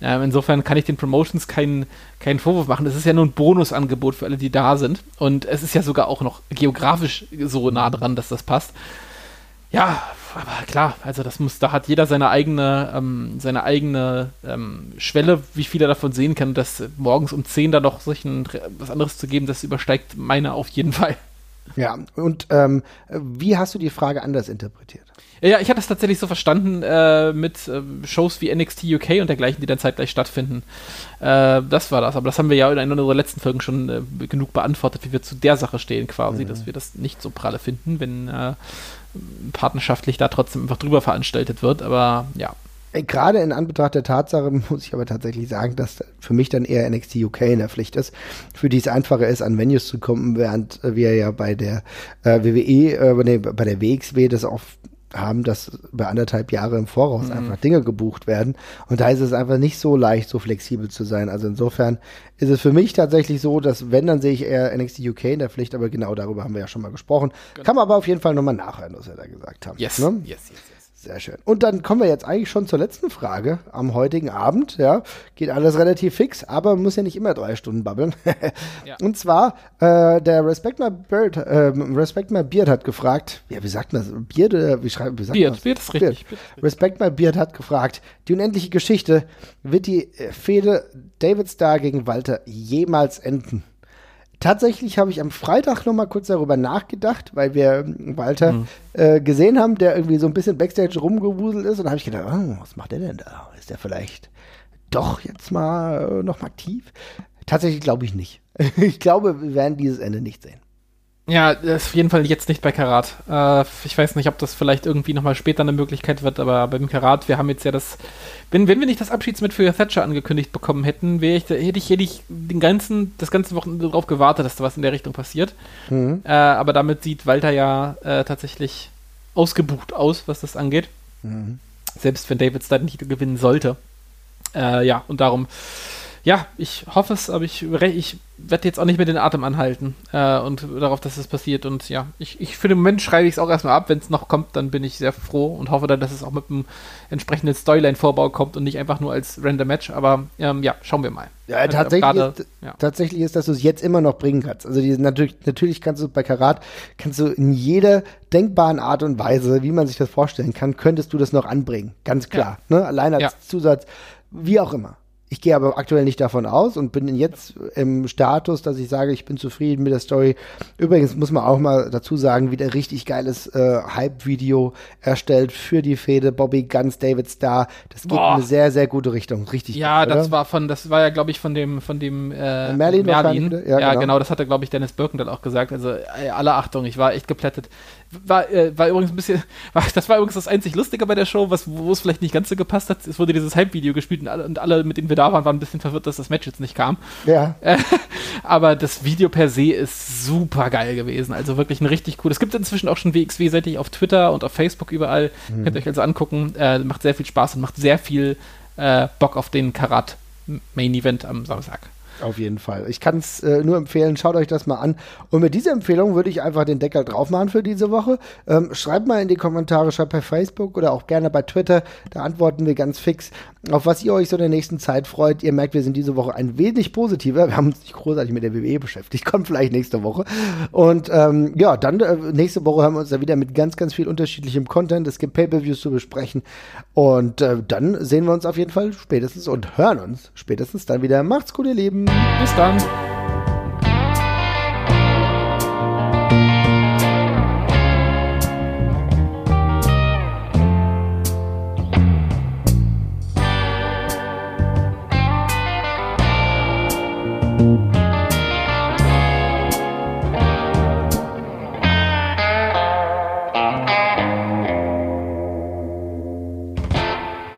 Ähm, insofern kann ich den Promotions keinen, keinen Vorwurf machen. Es ist ja nur ein Bonusangebot für alle, die da sind. Und es ist ja sogar auch noch geografisch so nah dran, dass das passt. Ja, aber klar, also das muss, da hat jeder seine eigene, ähm, seine eigene ähm, Schwelle, wie viel er davon sehen kann. dass morgens um 10 da noch sich ein, was anderes zu geben, das übersteigt meine auf jeden Fall. Ja, und ähm, wie hast du die Frage anders interpretiert? Ja, ich hatte es tatsächlich so verstanden äh, mit äh, Shows wie NXT UK und dergleichen, die dann zeitgleich stattfinden. Äh, das war das. Aber das haben wir ja in einer unserer letzten Folgen schon äh, genug beantwortet, wie wir zu der Sache stehen quasi, mhm. dass wir das nicht so pralle finden, wenn äh, partnerschaftlich da trotzdem einfach drüber veranstaltet wird. Aber ja, Gerade in Anbetracht der Tatsache muss ich aber tatsächlich sagen, dass für mich dann eher NXT UK in der Pflicht ist, für die es einfacher ist, an Venues zu kommen, während wir ja bei der äh, WWE, äh, nee, bei der WXW das auch haben, dass bei anderthalb Jahre im Voraus mhm. einfach Dinge gebucht werden. Und da ist es einfach nicht so leicht, so flexibel zu sein. Also insofern ist es für mich tatsächlich so, dass wenn, dann sehe ich eher NXT UK in der Pflicht, aber genau darüber haben wir ja schon mal gesprochen. Genau. Kann man aber auf jeden Fall nochmal nachhören, was wir da gesagt haben. Yes, ne? yes, yes, yes. Sehr schön. Und dann kommen wir jetzt eigentlich schon zur letzten Frage am heutigen Abend. Ja, geht alles relativ fix, aber man muss ja nicht immer drei Stunden babbeln. ja. Und zwar äh, der Respect My Bird, äh, Respect My Beard hat gefragt. Ja, wie sagt man das? Beard oder wie schreibt man Beard, Beard ist richtig. Beard. Respect My Beard hat gefragt. Die unendliche Geschichte wird die äh, Fehde David Starr gegen Walter jemals enden? Tatsächlich habe ich am Freitag noch mal kurz darüber nachgedacht, weil wir Walter mhm. äh, gesehen haben, der irgendwie so ein bisschen Backstage rumgewuselt ist. Und da habe ich gedacht, oh, was macht der denn da? Ist der vielleicht doch jetzt mal äh, noch mal aktiv? Tatsächlich glaube ich nicht. ich glaube, wir werden dieses Ende nicht sehen. Ja, auf jeden Fall jetzt nicht bei Karat. Äh, ich weiß nicht, ob das vielleicht irgendwie nochmal später eine Möglichkeit wird, aber beim Karat, wir haben jetzt ja das, wenn, wenn wir nicht das Abschiedsmit für Thatcher angekündigt bekommen hätten, ich, hätte ich, hätte ich den ganzen, das ganze Wochenende darauf gewartet, dass da was in der Richtung passiert. Mhm. Äh, aber damit sieht Walter ja äh, tatsächlich ausgebucht aus, was das angeht. Mhm. Selbst wenn David Studd nicht gewinnen sollte. Äh, ja, und darum ja, ich hoffe es, aber ich, ich werde jetzt auch nicht mehr den Atem anhalten äh, und darauf, dass es passiert. Und ja, ich, ich für den Moment schreibe ich es auch erstmal ab. Wenn es noch kommt, dann bin ich sehr froh und hoffe dann, dass es auch mit einem entsprechenden Storyline-Vorbau kommt und nicht einfach nur als Random Match. Aber ähm, ja, schauen wir mal. Ja, also tatsächlich, grade, ist, ja. tatsächlich ist, dass du es jetzt immer noch bringen kannst. Also die, natürlich, natürlich kannst du bei Karat, kannst du in jeder denkbaren Art und Weise, wie man sich das vorstellen kann, könntest du das noch anbringen. Ganz klar. Ja. Ne? Allein als Zusatz, wie auch immer. Ich gehe aber aktuell nicht davon aus und bin jetzt im Status, dass ich sage, ich bin zufrieden mit der Story. Übrigens muss man auch mal dazu sagen, wieder richtig geiles äh, Hype-Video erstellt für die Fehde. Bobby Guns, David Starr. Das geht Boah. in eine sehr, sehr gute Richtung. Richtig Ja, geil, das war von, das war ja, glaube ich, von dem, von dem äh, Merlin. Merlin. Ja, ja genau. genau. das hatte, glaube ich, Dennis Birkendahl auch gesagt. Also äh, alle Achtung, ich war echt geplättet. War, äh, war übrigens ein bisschen, war, das war übrigens das einzig Lustige bei der Show, was, wo es vielleicht nicht ganz so gepasst hat. Es wurde dieses Hype-Video gespielt und alle, und alle, mit denen wir da waren, waren ein bisschen verwirrt, dass das Match jetzt nicht kam. Ja. Äh, aber das Video per se ist super geil gewesen. Also wirklich ein richtig cool. Es gibt inzwischen auch schon WXW-seitig auf Twitter und auf Facebook überall. Mhm. Könnt ihr euch also angucken. Äh, macht sehr viel Spaß und macht sehr viel äh, Bock auf den Karat Main Event am Samstag. Auf jeden Fall. Ich kann es äh, nur empfehlen, schaut euch das mal an. Und mit dieser Empfehlung würde ich einfach den Deckel drauf machen für diese Woche. Ähm, schreibt mal in die Kommentare, schreibt bei Facebook oder auch gerne bei Twitter. Da antworten wir ganz fix, auf was ihr euch so in der nächsten Zeit freut. Ihr merkt, wir sind diese Woche ein wenig positiver. Wir haben uns nicht großartig mit der WWE beschäftigt. Kommt vielleicht nächste Woche. Und ähm, ja, dann äh, nächste Woche haben wir uns da wieder mit ganz, ganz viel unterschiedlichem Content. Es gibt Pay-Per-Views zu besprechen. Und äh, dann sehen wir uns auf jeden Fall spätestens und hören uns spätestens dann wieder. Macht's gut, ihr Lieben. Bis dann.